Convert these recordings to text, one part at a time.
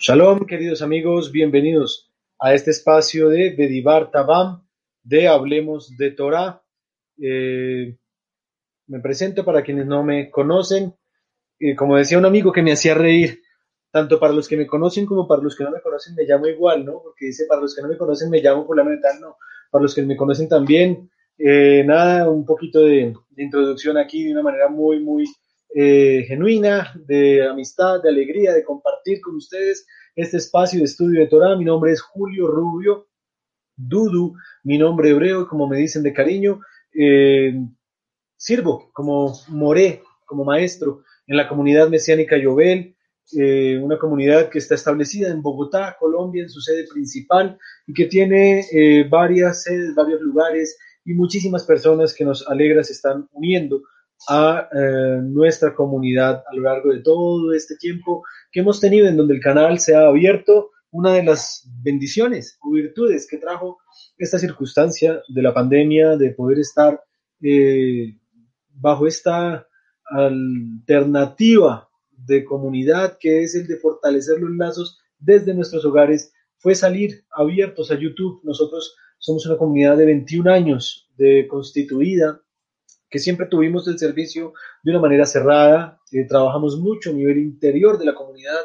Shalom, queridos amigos, bienvenidos a este espacio de Bedibar Tabam, de Hablemos de Torah. Eh, me presento para quienes no me conocen. Eh, como decía un amigo que me hacía reír, tanto para los que me conocen como para los que no me conocen, me llamo igual, ¿no? Porque dice, para los que no me conocen, me llamo fundamental, no. Para los que me conocen también, eh, nada, un poquito de, de, introducción aquí de una manera muy, muy eh, genuina, de amistad, de alegría, de compartir con ustedes este espacio de estudio de Torah. Mi nombre es Julio Rubio Dudu, mi nombre hebreo, como me dicen de cariño. Eh, sirvo como moré, como maestro en la comunidad mesiánica Yobel, eh, una comunidad que está establecida en Bogotá, Colombia, en su sede principal y que tiene eh, varias sedes, varios lugares y muchísimas personas que nos alegra se están uniendo a eh, nuestra comunidad a lo largo de todo este tiempo que hemos tenido en donde el canal se ha abierto una de las bendiciones o virtudes que trajo esta circunstancia de la pandemia, de poder estar eh, bajo esta alternativa de comunidad que es el de fortalecer los lazos desde nuestros hogares, fue salir abiertos a YouTube. Nosotros somos una comunidad de 21 años de constituida, que siempre tuvimos el servicio de una manera cerrada, eh, trabajamos mucho a nivel interior de la comunidad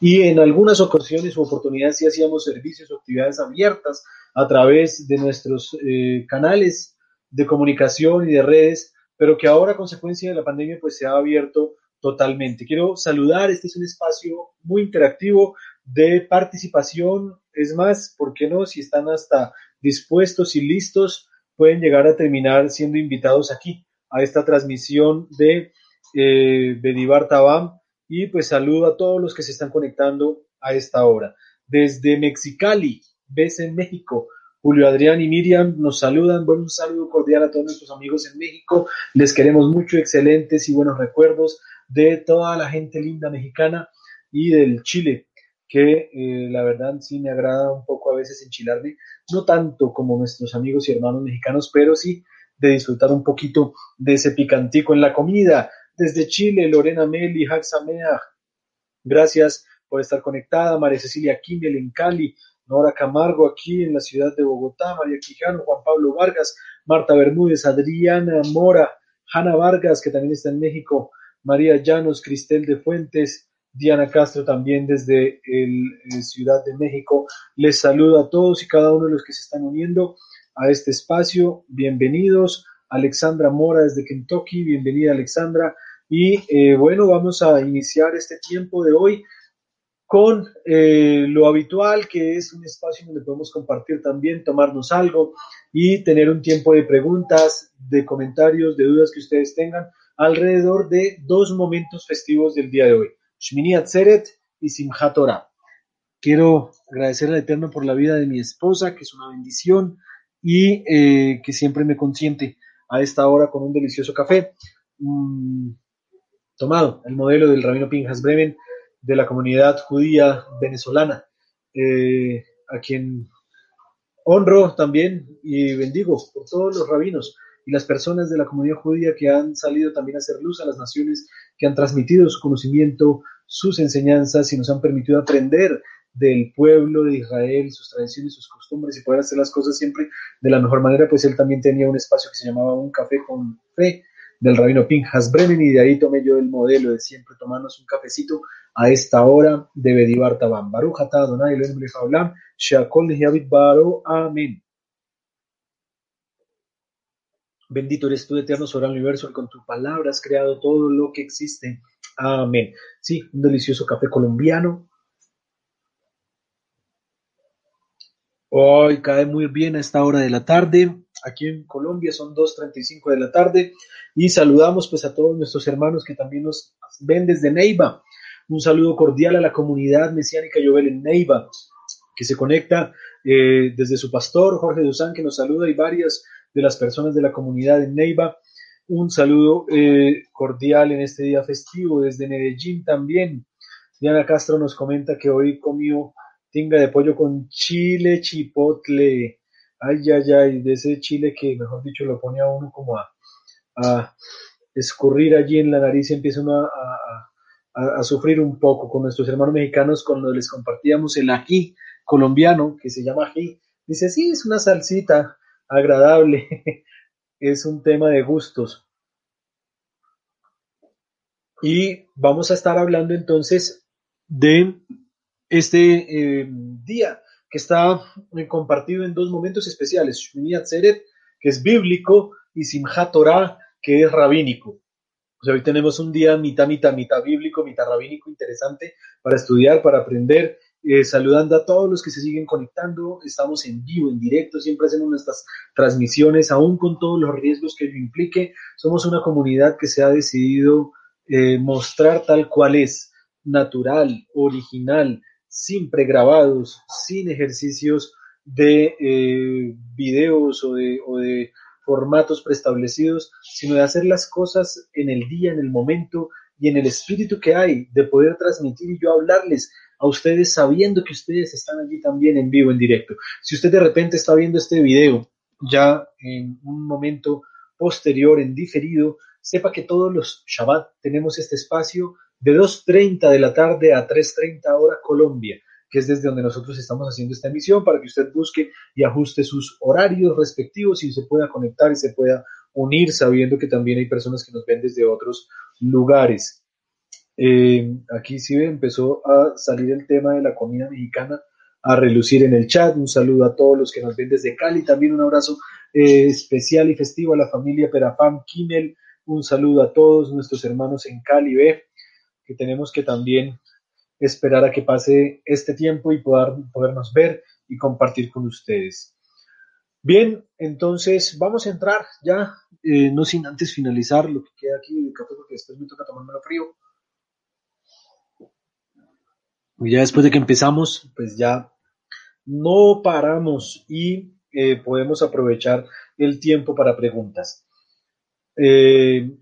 y en algunas ocasiones u oportunidades sí hacíamos servicios o actividades abiertas a través de nuestros eh, canales de comunicación y de redes, pero que ahora a consecuencia de la pandemia pues se ha abierto totalmente. Quiero saludar, este es un espacio muy interactivo de participación, es más, ¿por qué no? Si están hasta dispuestos y listos, pueden llegar a terminar siendo invitados aquí a esta transmisión de eh, Bedibar Tabam y pues saludo a todos los que se están conectando a esta hora. Desde Mexicali, ves en México, Julio Adrián y Miriam nos saludan. Bueno, un saludo cordial a todos nuestros amigos en México. Les queremos mucho, excelentes y buenos recuerdos de toda la gente linda mexicana y del Chile, que eh, la verdad sí me agrada un poco a veces enchilarme, no tanto como nuestros amigos y hermanos mexicanos, pero sí de disfrutar un poquito de ese picantico en la comida. Desde Chile, Lorena Meli, Haxamea, gracias por estar conectada. María Cecilia Kimel en Cali, Nora Camargo aquí en la ciudad de Bogotá, María Quijano, Juan Pablo Vargas, Marta Bermúdez, Adriana Mora, Hanna Vargas, que también está en México, María Llanos, Cristel de Fuentes, Diana Castro también desde el, el Ciudad de México. Les saludo a todos y cada uno de los que se están uniendo a este espacio. Bienvenidos. Alexandra Mora desde Kentucky, bienvenida Alexandra. Y eh, bueno, vamos a iniciar este tiempo de hoy con eh, lo habitual, que es un espacio donde podemos compartir también, tomarnos algo y tener un tiempo de preguntas, de comentarios, de dudas que ustedes tengan alrededor de dos momentos festivos del día de hoy, Shmini Atzeret y Simchat Torah. Quiero agradecer al Eterno por la vida de mi esposa, que es una bendición y eh, que siempre me consiente a esta hora con un delicioso café mm, tomado, el modelo del Rabino Pinjas Bremen de la comunidad judía venezolana, eh, a quien honro también y bendigo por todos los rabinos y las personas de la comunidad judía que han salido también a hacer luz a las naciones, que han transmitido su conocimiento, sus enseñanzas y nos han permitido aprender del pueblo de Israel, sus tradiciones, sus costumbres y poder hacer las cosas siempre de la mejor manera, pues él también tenía un espacio que se llamaba Un Café con Fe del rabino Pinjas Bremen y de ahí tomé yo el modelo de siempre tomarnos un cafecito a esta hora de Bedibar Tabam. Baruch atah Adonai Elohim baro. Bendito eres tú, eterno sobre el universo, con tu palabra has creado todo lo que existe. Amén. Sí, un delicioso café colombiano, Hoy cae muy bien a esta hora de la tarde. Aquí en Colombia son 2.35 de la tarde. Y saludamos pues a todos nuestros hermanos que también nos ven desde Neiva. Un saludo cordial a la comunidad mesiánica Yobel en Neiva, que se conecta eh, desde su pastor Jorge Duzán, que nos saluda, y varias de las personas de la comunidad en Neiva. Un saludo eh, cordial en este día festivo desde Medellín también. Diana Castro nos comenta que hoy comió tinga de pollo con chile chipotle. Ay, ay, ay, de ese chile que, mejor dicho, lo pone a uno como a, a escurrir allí en la nariz y empieza uno a, a, sufrir un poco con nuestros hermanos mexicanos cuando les compartíamos el ají colombiano que se llama ají. Dice, sí, es una salsita agradable, es un tema de gustos. Y vamos a estar hablando entonces de este eh, día que está eh, compartido en dos momentos especiales, Shmini Atzeret, que es bíblico, y Simchat Torah, que es rabínico. O sea, hoy tenemos un día mitad, mitad, mitad bíblico, mitad rabínico, interesante para estudiar, para aprender eh, saludando a todos los que se siguen conectando. Estamos en vivo, en directo, siempre hacemos nuestras transmisiones, aún con todos los riesgos que ello implique. Somos una comunidad que se ha decidido eh, mostrar tal cual es, natural, original, sin pregrabados, sin ejercicios de eh, videos o de, o de formatos preestablecidos, sino de hacer las cosas en el día, en el momento y en el espíritu que hay de poder transmitir y yo hablarles a ustedes sabiendo que ustedes están allí también en vivo, en directo. Si usted de repente está viendo este video ya en un momento posterior, en diferido, sepa que todos los Shabbat tenemos este espacio de 2.30 de la tarde a 3.30 hora Colombia, que es desde donde nosotros estamos haciendo esta emisión, para que usted busque y ajuste sus horarios respectivos y se pueda conectar y se pueda unir sabiendo que también hay personas que nos ven desde otros lugares. Eh, aquí sí empezó a salir el tema de la comida mexicana a relucir en el chat. Un saludo a todos los que nos ven desde Cali. También un abrazo eh, especial y festivo a la familia Perafam Kimmel. Un saludo a todos nuestros hermanos en Cali B, que tenemos que también esperar a que pase este tiempo y poder, podernos ver y compartir con ustedes. Bien, entonces vamos a entrar ya, eh, no sin antes finalizar lo que queda aquí de porque después me toca tomármelo frío. Y ya después de que empezamos, pues ya no paramos y eh, podemos aprovechar el tiempo para preguntas. Eh,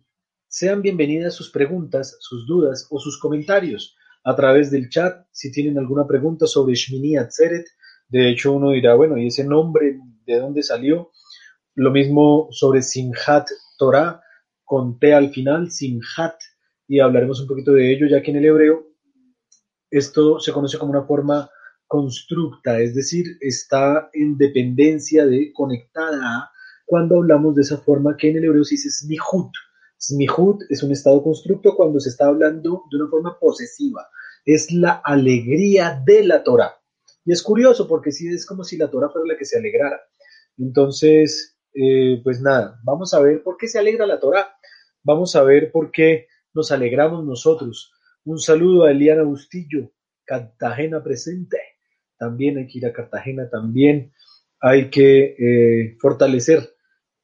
sean bienvenidas sus preguntas, sus dudas o sus comentarios a través del chat. Si tienen alguna pregunta sobre Shmini Atzeret, de hecho uno dirá, bueno, ¿y ese nombre de dónde salió? Lo mismo sobre Simhat Torah, con T al final, Simhat, y hablaremos un poquito de ello, ya que en el hebreo esto se conoce como una forma constructa, es decir, está en dependencia de conectada a cuando hablamos de esa forma que en el hebreo se dice smihut. Smihut es un estado constructo cuando se está hablando de una forma posesiva. Es la alegría de la Torah. Y es curioso porque sí es como si la Torah fuera la que se alegrara. Entonces, eh, pues nada, vamos a ver por qué se alegra la Torah. Vamos a ver por qué nos alegramos nosotros. Un saludo a Eliana Bustillo, Cartagena presente. También hay que ir a Cartagena, también hay que eh, fortalecer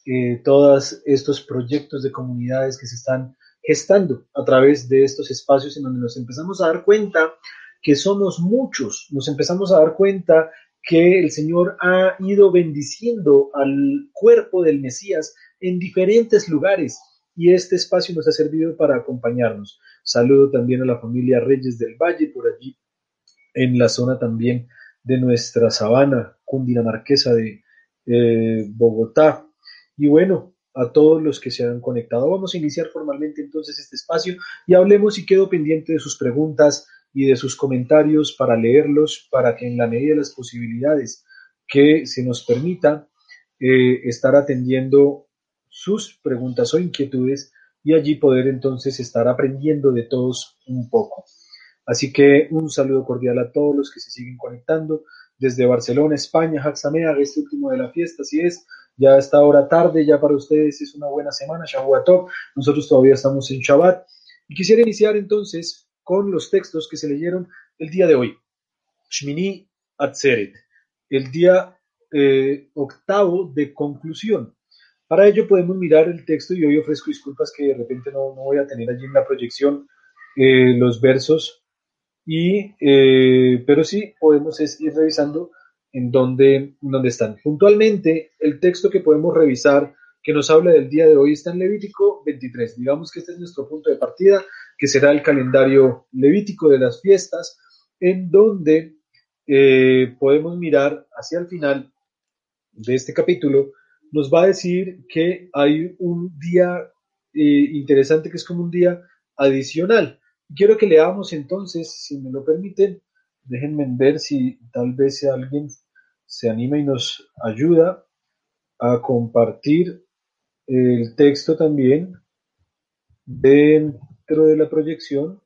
eh, todos estos proyectos de comunidades que se están gestando a través de estos espacios en donde nos empezamos a dar cuenta que somos muchos, nos empezamos a dar cuenta que el Señor ha ido bendiciendo al cuerpo del Mesías en diferentes lugares y este espacio nos ha servido para acompañarnos. Saludo también a la familia Reyes del Valle por allí, en la zona también de nuestra sabana cundinamarquesa de eh, Bogotá. Y bueno, a todos los que se han conectado. Vamos a iniciar formalmente entonces este espacio y hablemos y quedo pendiente de sus preguntas y de sus comentarios para leerlos, para que en la medida de las posibilidades que se nos permita eh, estar atendiendo sus preguntas o inquietudes y allí poder entonces estar aprendiendo de todos un poco. Así que un saludo cordial a todos los que se siguen conectando desde Barcelona, España, Haxamea, este último de la fiesta, así es, ya a esta hora tarde, ya para ustedes es una buena semana, Shavuot nosotros todavía estamos en Shabbat, y quisiera iniciar entonces con los textos que se leyeron el día de hoy, Shmini Atzeret, el día eh, octavo de conclusión, para ello podemos mirar el texto y hoy ofrezco disculpas que de repente no, voy a tener allí en la proyección eh, los versos y, eh, pero sí podemos ir revisando en dónde, dónde están. Puntualmente, el texto que podemos revisar que nos habla del día de hoy está en Levítico 23. Digamos que este es nuestro punto de partida, que será el calendario levítico de las fiestas, en donde eh, podemos mirar hacia el final de este capítulo, nos va a decir que hay un día eh, interesante que es como un día adicional. Quiero que leamos entonces, si me lo permiten, déjenme ver si tal vez alguien se anima y nos ayuda a compartir el texto también dentro de la proyección.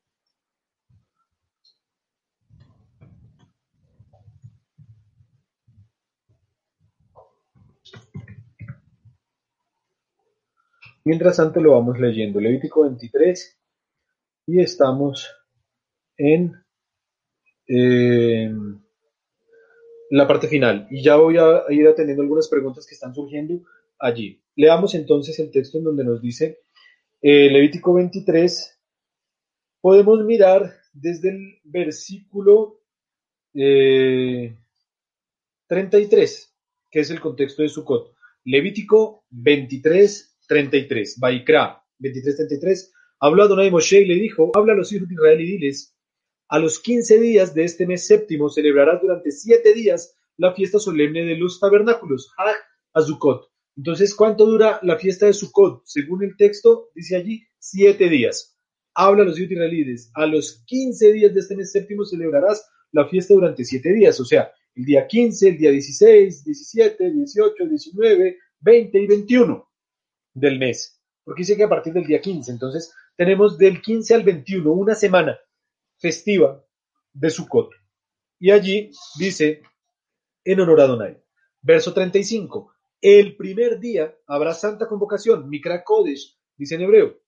Mientras tanto lo vamos leyendo. Levítico 23 y estamos en la parte final. Y ya voy a ir atendiendo algunas preguntas que están surgiendo allí. Leamos entonces el texto en donde nos dice eh, Levítico 23. Podemos mirar desde el versículo 33, eh, que es el contexto de Sukkot. Levítico 23, 33. Baikra 23, 33. Habló Adonai Moshe y le dijo, habla a los hijos de Israel y diles, a los 15 días de este mes séptimo celebrarás durante siete días la fiesta solemne de los tabernáculos, Hag Azukot. Entonces, ¿cuánto dura la fiesta de Sukkot? Según el texto, dice allí, siete días. Habla a los israelíes, a los 15 días de este mes séptimo celebrarás la fiesta durante siete días, o sea, el día 15, el día 16, 17, 18, 19, 20 y 21 del mes. Porque dice que a partir del día 15, entonces tenemos del 15 al 21, una semana festiva de Sukkot. Y allí dice, en honor a Donai. Verso 35, el primer día habrá santa convocación, Mikra Kodesh, dice en hebreo.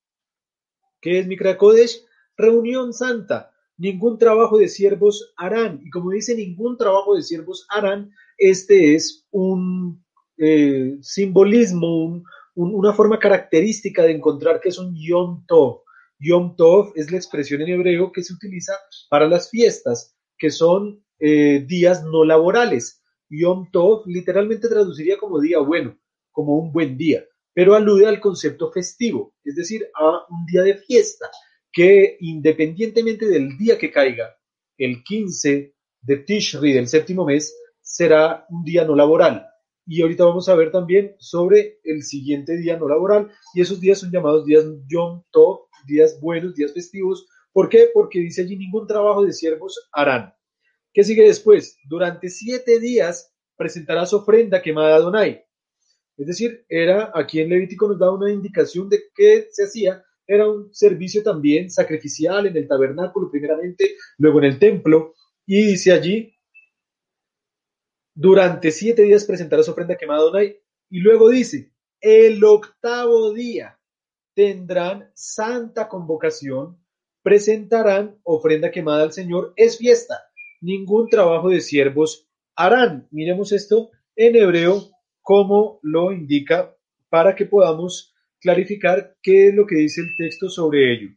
¿Qué es Mikra Kodesh? Reunión santa. Ningún trabajo de siervos harán. Y como dice ningún trabajo de siervos harán, este es un eh, simbolismo, una forma característica de encontrar que es un Yom Tov. Yom Tov es la expresión en hebreo que se utiliza para las fiestas, que son eh, días no laborales. Yom Tov literalmente traduciría como día bueno, como un buen día, pero alude al concepto festivo, es decir, a un día de fiesta, que independientemente del día que caiga, el 15 de Tishri del séptimo mes, será un día no laboral. Y ahorita vamos a ver también sobre el siguiente día no laboral, y esos días son llamados días Yom Tov, días buenos, días festivos. ¿Por qué? Porque dice allí ningún trabajo de siervos harán. ¿Qué sigue después? Durante siete días presentarás ofrenda quemada a Adonai. Es decir, era aquí en Levítico nos da una indicación de qué se hacía. Era un servicio también sacrificial en el tabernáculo, primeramente, luego en el templo. Y dice allí, durante siete días presentarás ofrenda quemada. Y luego dice, el octavo día tendrán santa convocación, presentarán ofrenda quemada al Señor, es fiesta ningún trabajo de siervos harán. Miremos esto en hebreo como lo indica para que podamos clarificar qué es lo que dice el texto sobre ello.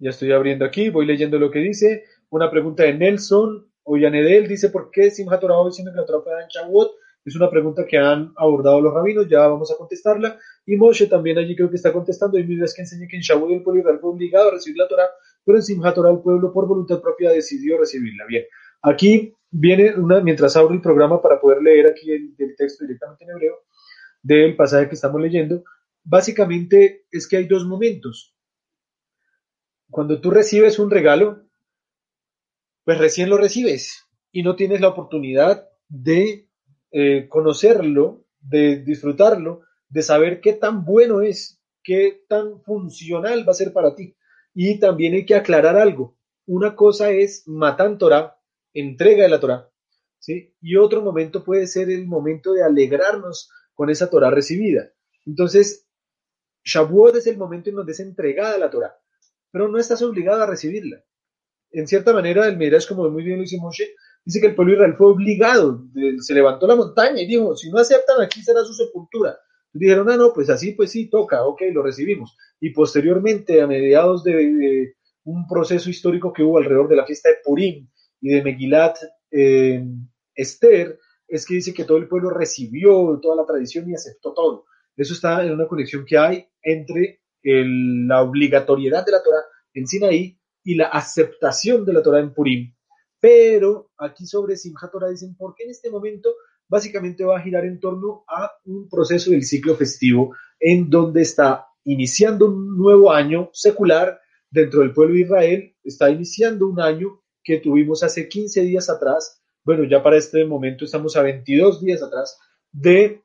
Ya estoy abriendo aquí, voy leyendo lo que dice. Una pregunta de Nelson Ollanedel dice, ¿por qué Simchat Torah diciendo que la Torah fue en Shavuot? Es una pregunta que han abordado los rabinos, ya vamos a contestarla. Y Moshe también allí creo que está contestando. Y mira, es que enseña que en Shavuot el pueblo fue obligado a recibir la Torah, pero en Simchat Torah el pueblo por voluntad propia decidió recibirla. Bien, aquí viene una, mientras abro el programa para poder leer aquí el texto directamente en hebreo del pasaje que estamos leyendo, básicamente es que hay dos momentos. Cuando tú recibes un regalo, pues recién lo recibes y no tienes la oportunidad de eh, conocerlo, de disfrutarlo, de saber qué tan bueno es, qué tan funcional va a ser para ti. Y también hay que aclarar algo. Una cosa es Matan Torah, entrega de la Torah, ¿sí? Y otro momento puede ser el momento de alegrarnos con esa Torah recibida. Entonces, Shavuot es el momento en donde es entregada la Torah, pero no estás obligado a recibirla. En cierta manera, el Midrash, como muy bien lo dice Moshe, dice que el pueblo Israel fue obligado, se levantó la montaña y dijo, si no aceptan, aquí será su sepultura. Dijeron, ah, no, pues así, pues sí, toca, ok, lo recibimos. Y posteriormente, a mediados de, un proceso histórico que hubo alrededor de la fiesta de Purim y de Megilat eh, Esther, es que dice que todo el pueblo recibió toda la tradición y aceptó todo. Eso está en una conexión que hay entre la obligatoriedad de la Torah en Sinaí y la aceptación de la Torah en Purim. Pero aquí sobre Simchat Torah dicen, ¿por qué en este momento básicamente va a girar en torno a un proceso del ciclo festivo en donde está iniciando un nuevo año secular dentro del pueblo de Israel, está iniciando un año que tuvimos hace 15 días atrás, bueno, ya para este momento estamos a 22 días atrás de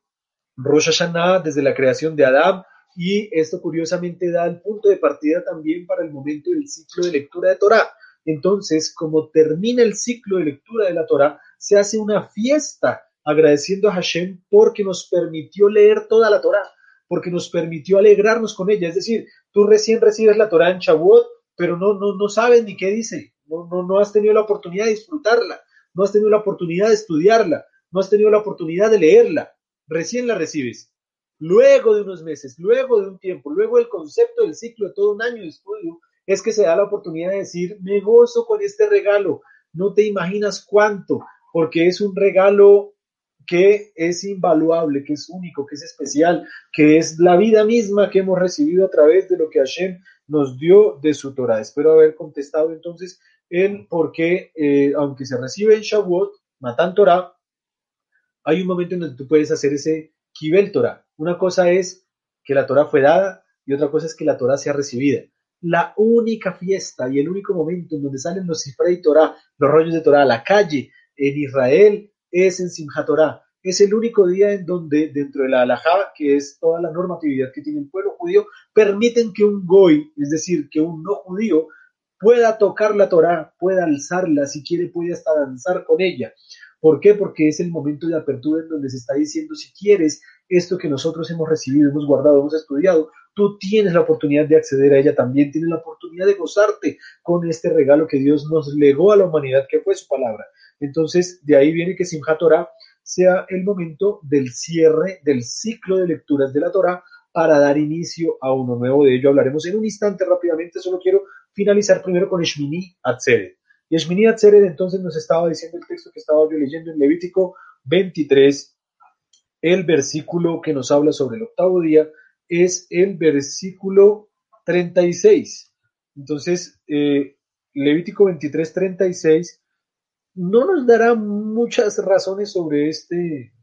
Rosh Hashanah, desde la creación de Adán, y esto curiosamente da el punto de partida también para el momento del ciclo de lectura de Torah. Entonces, como termina el ciclo de lectura de la Torah, se hace una fiesta agradeciendo a Hashem porque nos permitió leer toda la Torah, porque nos permitió alegrarnos con ella. Es decir, tú recién recibes la Torah en Shavuot, pero no, no, no sabes ni qué dice, no, no, no has tenido la oportunidad de disfrutarla, no has tenido la oportunidad de estudiarla, no has tenido la oportunidad de leerla, recién la recibes. Luego de unos meses, luego de un tiempo, luego del concepto del ciclo de todo un año de estudio, es que se da la oportunidad de decir, me gozo con este regalo, no te imaginas cuánto, porque es un regalo que es invaluable, que es único, que es especial, que es la vida misma que hemos recibido a través de lo que Hashem nos dio de su Torah. Espero haber contestado entonces el por qué, eh, aunque se recibe en Shavuot, Matan Torah, hay un momento en donde tú puedes hacer ese Kibel Torah. Una cosa es que la Torah fue dada y otra cosa es que la Torah sea recibida. La única fiesta y el único momento en donde salen los Sifrei Torah, los rollos de Torah a la calle en Israel es en Simchat Torah. Es el único día en donde dentro de la halajá, que es toda la normatividad que tiene el pueblo judío, permiten que un goy, es decir, que un no judío, pueda tocar la Torah, pueda alzarla, si quiere puede hasta danzar con ella. ¿Por qué? Porque es el momento de apertura en donde se está diciendo, si quieres esto que nosotros hemos recibido, hemos guardado, hemos estudiado, tú tienes la oportunidad de acceder a ella también, tienes la oportunidad de gozarte con este regalo que Dios nos legó a la humanidad, que fue su palabra. Entonsimchat de ahí viene que Simchat Torah sea el momento del cierre del ciclo de lecturas de la Torah para dar inicio a uno nuevo. De ello hablaremos en un instante rápidamente, solo quiero finalizar primero con Shmini Atzeret. Y Shmini Atzeret entonces nos estaba diciendo el texto que estaba yo leyendo en Levítico 23, el versículo que nos habla sobre el octavo día es el versículo 36. Entonces, eh, Levítico 23, 36 no nos dará muchas razones sobre este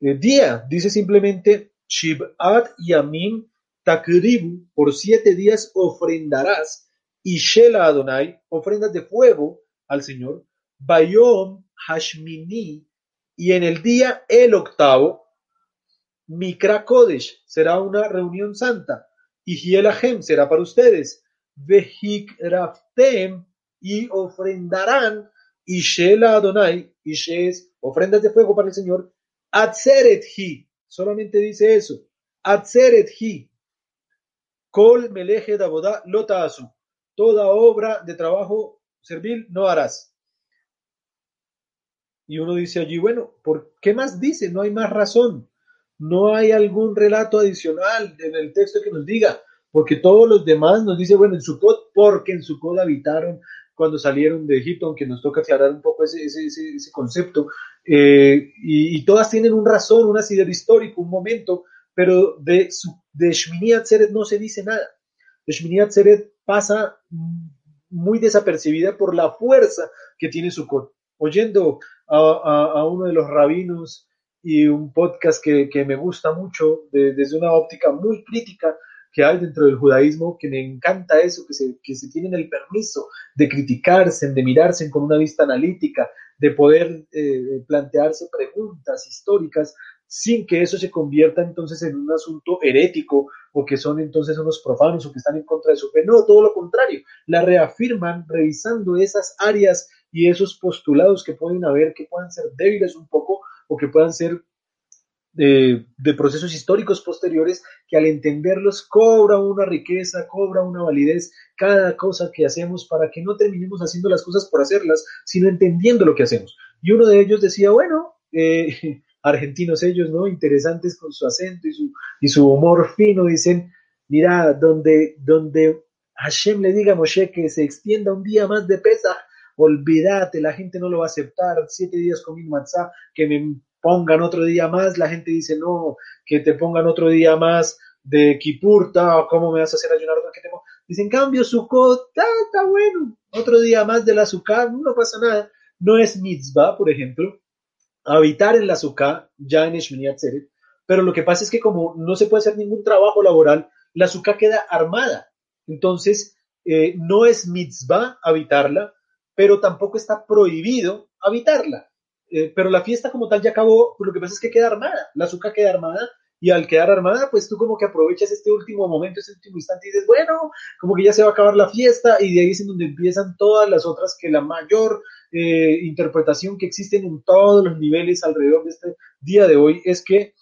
eh, día. Dice simplemente, Shib'at Yamim Takribu, por siete días ofrendarás, y Shela Adonai, ofrendas de fuego al Señor, Bayom Hashmini, y en el día el octavo, Mikra Kodesh, será una reunión santa, y Hielahem será para ustedes, Vehik Raftem, y ofrendarán y Adonai, y es ofrendas de fuego para el Señor, Atzeret Hi, solamente dice eso, Atzeret Hi, Kol Meleje Lotaasu, toda obra de trabajo servil no harás. Y uno dice allí, bueno, ¿por qué más dice? No hay más razón. No hay algún relato adicional en el texto que nos diga, porque todos los demás nos dice, bueno, en Sukkot, porque en Sukkot habitaron cuando salieron de Egipto, aunque nos toca aclarar un poco ese, concepto, eh, y, todas tienen un razón, un asidero histórico, un momento, pero de, de Shmini Atzeret no se dice nada. De Atzeret pasa muy desapercibida por la fuerza que tiene su Oyendo a, uno de los rabinos y un podcast que, me gusta mucho desde una óptica muy crítica, que hay dentro del judaísmo, que me encanta eso, que se, que se tienen el permiso de criticarse, de mirarse con una vista analítica, de poder eh, plantearse preguntas históricas sin que eso se convierta entonces en un asunto herético o que son entonces unos profanos o que están en contra de su fe. No, todo lo contrario, la reafirman revisando esas áreas y esos postulados que pueden haber, que puedan ser débiles un poco o que puedan ser de, procesos históricos posteriores que al entenderlos cobra una riqueza, cobra una validez cada cosa que hacemos para que no terminemos haciendo las cosas por hacerlas, sino entendiendo lo que hacemos. Y uno de ellos decía, bueno, eh, argentinos ellos, ¿no? Interesantes con su acento y su, y su humor fino, dicen, mira, donde, donde Hashem le diga a Moshe que se extienda un día más de pesa, olvídate, la gente no lo va a aceptar, siete días con mi matzah, que me pongan otro día más, la gente dice, no, que te pongan otro día más de Kipurta, ¿cómo me vas a hacer ayunar? Dicen, cambio, Sukkot, está, está bueno, otro día más de la Sukkah, no pasa nada. No es mitzvah, por ejemplo, habitar en la Sukkah, ya en Shmini Atzeret, pero lo que pasa es que como no se puede hacer ningún trabajo laboral, la Sukkah queda armada. Entonces, eh, no es mitzvah habitarla, pero tampoco está prohibido habitarla. Eh, pero la fiesta como tal ya acabó, lo que pasa es que queda armada, la Sukkah queda armada y al quedar armada, pues tú como que aprovechas este último momento, este último instante y dices, bueno, como que ya se va a acabar la fiesta y de ahí es en donde empiezan todas las otras que la mayor eh, interpretación que existen en todos los niveles alrededor de este día de hoy es que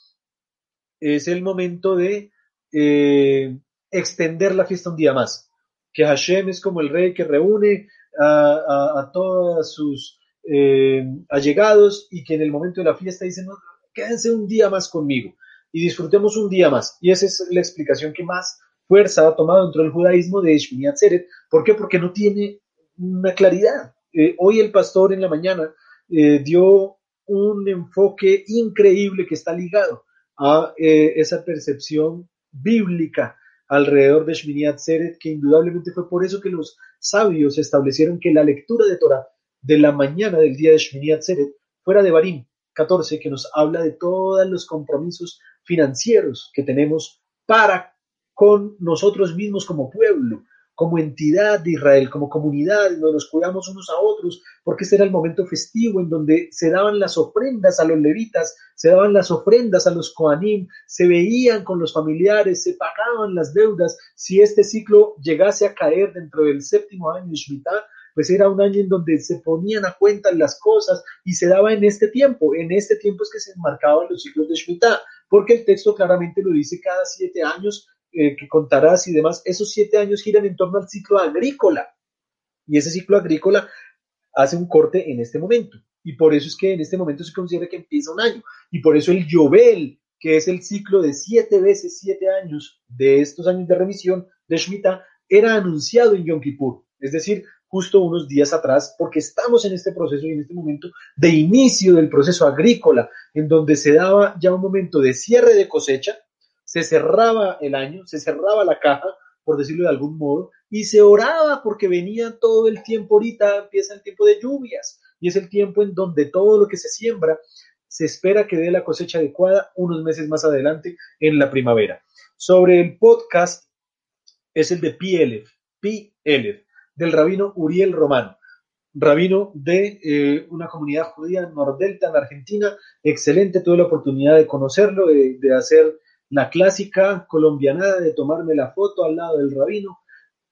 es el momento de eh, extender la fiesta un día más. Que Hashem es como el rey que reúne a, todos sus eh, allegados y que en el momento de la fiesta dicen, quédense un día más conmigo y disfrutemos un día más. Y esa es la explicación que más fuerza ha tomado dentro del judaísmo de Shmini Atzeret. ¿Por qué? Porque no tiene una claridad. Eh, hoy el pastor en la mañana eh, dio un enfoque increíble que está ligado a esa percepción bíblica alrededor de Shmini Atzeret, que indudablemente fue por eso que los sabios establecieron que la lectura de Torah de la mañana del día de Shmini Atzeret fuera de Barim 14, que nos habla de todos los compromisos financieros que tenemos para con nosotros mismos como pueblo, como entidad de Israel, como comunidad, donde nos cuidamos unos a otros, porque este era el momento festivo en donde se daban las ofrendas a los levitas, se daban las ofrendas a los Koanim, se veían con los familiares, se pagaban las deudas. Si este ciclo llegase a caer dentro del séptimo año de Shemitah, pues era un año en donde se ponían a cuenta las cosas y se daba en este tiempo. En este tiempo es que se enmarcaban los ciclos de Shemitah porque el texto claramente lo dice cada siete años eh, que contarás y demás. Esos siete años giran en torno al ciclo agrícola y ese ciclo agrícola hace un corte en este momento. Y por eso es que en este momento se considera que empieza un año. Y por eso el Yobel, que es el ciclo de siete veces siete años de estos años de remisión de Shemitah, era anunciado en Yom Kippur. Es decir, justo unos días atrás, porque estamos en este proceso y en este momento de inicio del proceso agrícola, en donde se daba ya un momento de cierre de cosecha, se cerraba el año, se cerraba la caja, por decirlo de algún modo, y se oraba porque venía todo el tiempo, ahorita empieza el tiempo de lluvias, y es el tiempo en donde todo lo que se siembra se espera que dé la cosecha adecuada unos meses más adelante en la primavera. Sobre el podcast es el de PLF, PLF del rabino Uriel Román, rabino de eh, una comunidad judía en Nordelta, en Argentina. Excelente, tuve la oportunidad de conocerlo, de, hacer la clásica colombianada, de tomarme la foto al lado del rabino,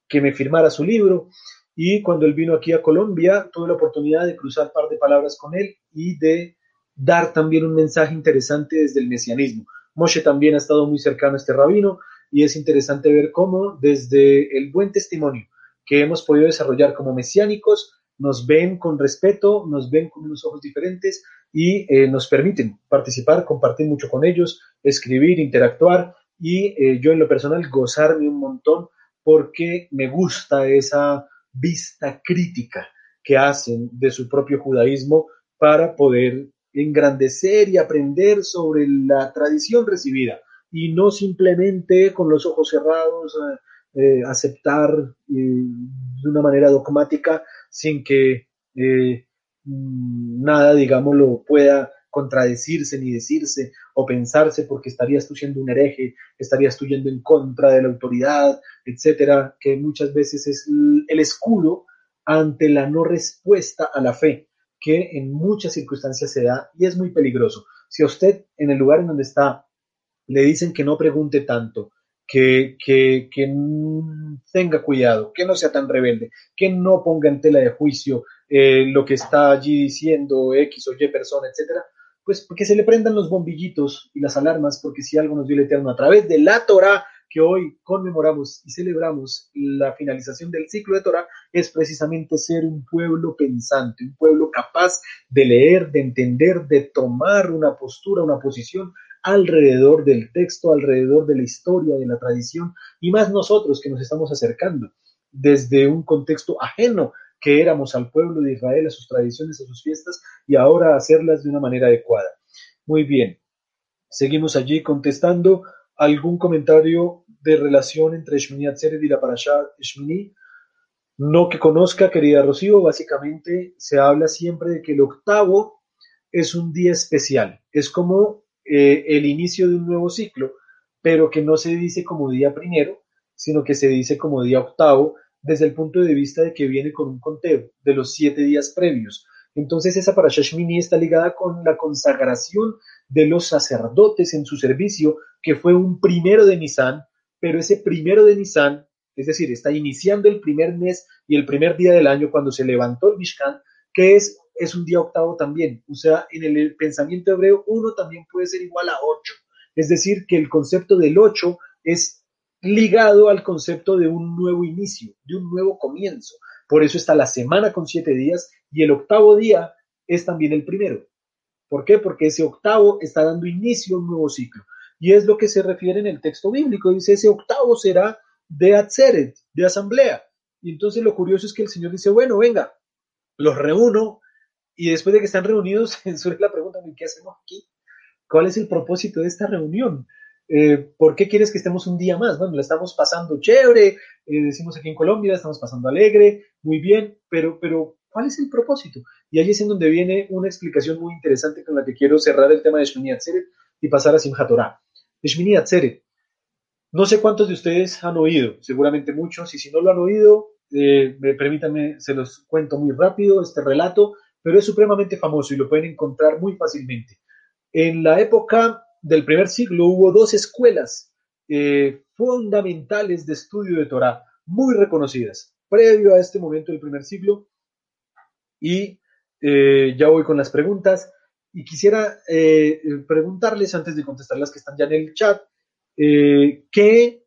que me firmara su libro. Y cuando él vino aquí a Colombia, tuve la oportunidad de cruzar un par de palabras con él y de dar también un mensaje interesante desde el mesianismo. Moshe también ha estado muy cercano a este rabino y es interesante ver cómo desde el buen testimonio que hemos podido desarrollar como mesiánicos, nos ven con respeto, nos ven con unos ojos diferentes y eh, nos permiten participar, compartir mucho con ellos, escribir, interactuar y eh, yo en lo personal gozarme un montón porque me gusta esa vista crítica que hacen de su propio judaísmo para poder engrandecer y aprender sobre la tradición recibida y no simplemente con los ojos cerrados eh, aceptar de una manera dogmática sin que eh, mm, nada, digamos, lo pueda contradecirse ni decirse o pensarse porque estarías tú siendo un hereje, estarías tú yendo en contra de la autoridad, etcétera, que muchas veces es el escudo ante la no respuesta a la fe, que en muchas circunstancias se da y es muy peligroso. Si a usted en el lugar en donde está le dicen que no pregunte tanto, que, que, que, tenga cuidado, que no sea tan rebelde, que no ponga en tela de juicio eh, lo que está allí diciendo X o Y persona, etcétera, pues que se le prendan los bombillitos y las alarmas, porque si algo nos dio el Eterno a través de la Torah, que hoy conmemoramos y celebramos la finalización del ciclo de Torah es precisamente ser un pueblo pensante, un pueblo capaz de leer, de entender, de tomar una postura, una posición alrededor del texto, alrededor de la historia, de la tradición, y más nosotros que nos estamos acercando desde un contexto ajeno que éramos al pueblo de Israel, a sus tradiciones, a sus fiestas, y ahora hacerlas de una manera adecuada. Muy bien, seguimos allí contestando algún comentario de relación entre Shmini Atzeret y la Parashá Shmini. No que conozca, querida Rocío, básicamente se habla siempre de que el octavo es un día especial, es como eh, el inicio de un nuevo ciclo, pero que no se dice como día primero, sino que se dice como día octavo, desde el punto de vista de que viene con un conteo de los siete días previos. Entonces esa Parashá Shmini está ligada con la consagración de los sacerdotes en su servicio, que fue un primero de Nisan, pero ese primero de Nisan, es decir, está iniciando el primer mes y el primer día del año cuando se levantó el Mishkan, que es, es un día octavo también. O sea, en el pensamiento hebreo, uno también puede ser igual a ocho. Es decir, que el concepto del ocho es ligado al concepto de un nuevo inicio, de un nuevo comienzo. Por eso está la semana con siete días y el octavo día es también el primero. ¿Por qué? Porque ese octavo está dando inicio a un nuevo ciclo. Y es lo que se refiere en el texto bíblico. Dice, ese octavo será de Atzeret, de asamblea. Y entonces lo curioso es que el Señor dice, bueno, venga, los reúno. Y después de que están reunidos, surge la pregunta, ¿qué hacemos aquí? ¿Cuál es el propósito de esta reunión? Eh, ¿Por qué quieres que estemos un día más? Bueno, la estamos pasando chévere, eh, decimos aquí en Colombia, la estamos pasando alegre, muy bien, pero, pero ¿cuál es el propósito? Y ahí es en donde viene una explicación muy interesante con la que quiero cerrar el tema de Shmini Atzeret y pasar a Simchat Torah. Shmini Atzeret. No sé cuántos de ustedes han oído, seguramente muchos, y si no lo han oído, eh, permítanme, se los cuento muy rápido este relato, pero es supremamente famoso y lo pueden encontrar muy fácilmente. En la época del primer siglo hubo dos escuelas eh, fundamentales de estudio de Torah, muy reconocidas, previo a este momento del primer siglo. Y eh, ya voy con las preguntas. Y quisiera eh, preguntarles, antes de contestar las que están ya en el chat, ¿qué,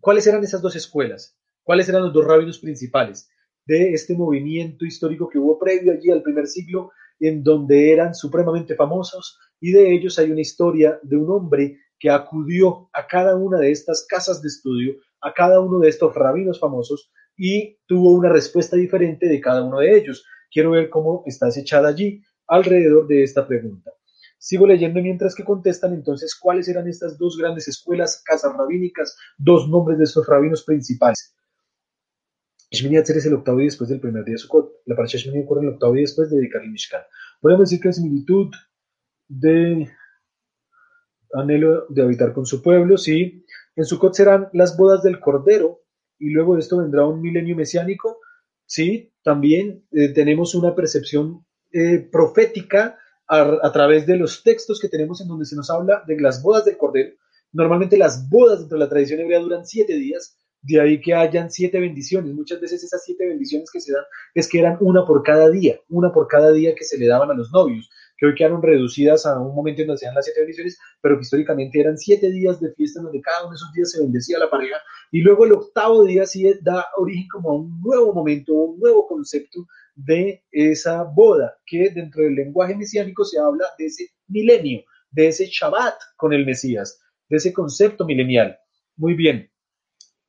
¿cuáles eran esas dos escuelas? ¿Cuáles eran los dos rabinos principales de este movimiento histórico que hubo previo allí al primer siglo en donde eran supremamente famosos y de ellos hay una historia de un hombre que acudió a cada una de estas casas de estudio, a cada uno de estos rabinos famosos y tuvo una respuesta diferente de cada uno de ellos. Quiero ver cómo está echada allí alrededor de esta pregunta. Sigo leyendo mientras que contestan entonces cuáles eran estas dos grandes escuelas, casas rabínicas, dos nombres de estos rabinos principales. Shmini Atzer es el octavo día después del primer día de Sukkot. La parasha Shmini ocurre el octavo día después de dedicar el Mishkan. Podemos decir que la similitud de anhelo de habitar con su pueblo, sí. En Sukkot serán las bodas del Cordero y luego de esto vendrá un milenio mesiánico, sí. También eh, tenemos una percepción eh, profética a, a, través de los textos que tenemos en donde se nos habla de las bodas del Cordero. Normalmente las bodas dentro de la tradición hebrea duran siete días de ahí que hayan siete bendiciones. Muchas veces esas siete bendiciones que se dan es que eran una por cada día, una por cada día que se le daban a los novios, que hoy quedaron reducidas a un momento en donde se dan las siete bendiciones, pero que históricamente eran siete días de fiesta donde cada uno de esos días se bendecía a la pareja. Y luego el octavo día sí da origen como a un nuevo momento, un nuevo concepto de esa boda, que dentro del lenguaje mesiánico se habla de ese milenio, de ese Shabbat con el Mesías, de ese concepto milenial. Muy bien,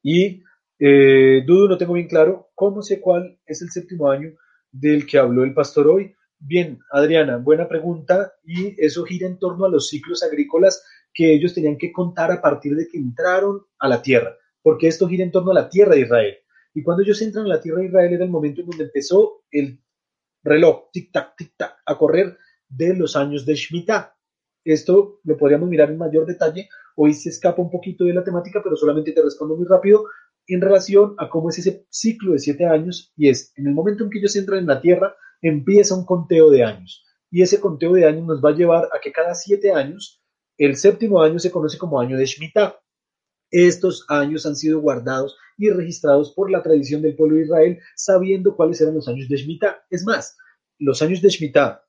y eh, dudo, no tengo bien claro cómo sé cuál es el séptimo año del que habló el pastor hoy. Bien, Adriana, buena pregunta y eso gira en torno a los ciclos agrícolas que ellos tenían que contar a partir de que entraron a la tierra, porque esto gira en torno a la tierra de Israel. Y cuando ellos entran a la tierra de Israel era el momento en donde empezó el reloj, tic-tac, tic-tac, a correr de los años de Shemitah. Esto lo podríamos mirar en mayor detalle Hoy se escapa un poquito de la temática, pero solamente te respondo muy rápido en relación a cómo es ese ciclo de siete años y es, en el momento en que ellos entran en la Tierra, empieza un conteo de años. Y ese conteo de años nos va a llevar a que cada siete años, el séptimo año se conoce como año de Shemitah. Estos años han sido guardados y registrados por la tradición del pueblo de Israel, sabiendo cuáles eran los años de Shemitah. Es más, los años de Shemitah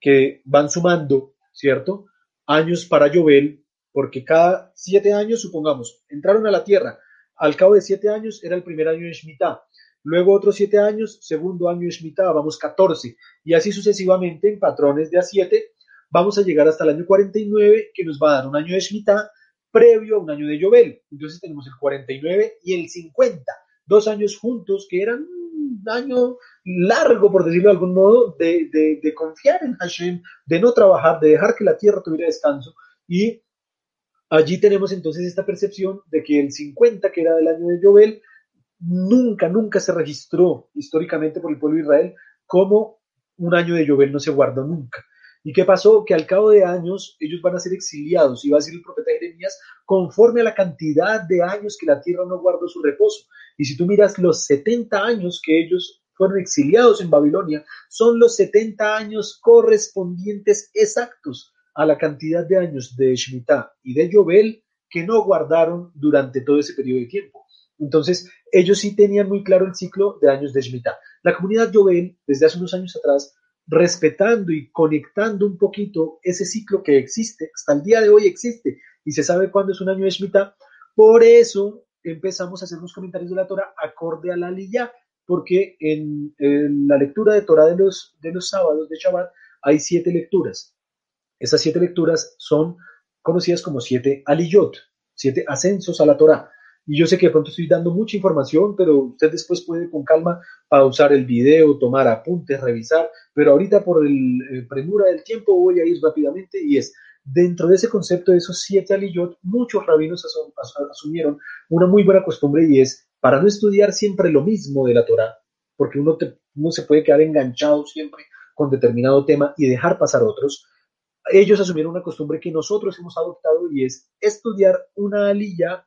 que van sumando, ¿cierto? Años para Yobel porque cada siete años, supongamos, entraron a la tierra, al cabo de siete años era el primer año de Shemitah, luego otros siete años, segundo año de Shemitah, vamos 14, y así sucesivamente en patrones de a siete, vamos a llegar hasta el año 49, que nos va a dar un año de Shemitah previo a un año de Yobel. Entonces tenemos el 49 y el 50, dos años juntos que eran un año largo, por decirlo de algún modo, de, de confiar en Hashem, de no trabajar, de dejar que la tierra tuviera descanso. Y Allí tenemos entonces esta percepción de que el 50, que era del año de Yobel, nunca, nunca se registró históricamente por el pueblo de Israel como un año de Yobel, no se guardó nunca. ¿Y qué pasó? Que al cabo de años ellos van a ser exiliados, y va a decir el profeta Jeremías, conforme a la cantidad de años que la tierra no guardó su reposo. Y si tú miras los 70 años que ellos fueron exiliados en Babilonia, son los 70 años correspondientes exactos a la cantidad de años de Shemitah y de Yobel que no guardaron durante todo ese periodo de tiempo. Entonces, ellos sí tenían muy claro el ciclo de años de Shemitah. La comunidad Yobel, desde hace unos años atrás, respetando y conectando un poquito ese ciclo que existe, hasta el día de hoy existe, y se sabe cuándo es un año de Shemitah, por eso empezamos a hacer unos comentarios de la Torah acorde a la Liyah, porque en, la lectura de Torah de los, de los sábados de Shabbat hay siete lecturas. Esas siete lecturas son conocidas como siete aliyot, siete ascensos a la Torah. Y yo sé que de pronto estoy dando mucha información, pero usted después puede con calma pausar el video, tomar apuntes, revisar. Pero ahorita por el, premura del tiempo voy a ir rápidamente y es, dentro de ese concepto de esos siete aliyot, muchos rabinos asumieron una muy buena costumbre y es, para no estudiar siempre lo mismo de la Torah, porque uno, uno se puede quedar enganchado siempre con determinado tema y dejar pasar otros, ellos asumieron una costumbre que nosotros hemos adoptado y es estudiar una alilla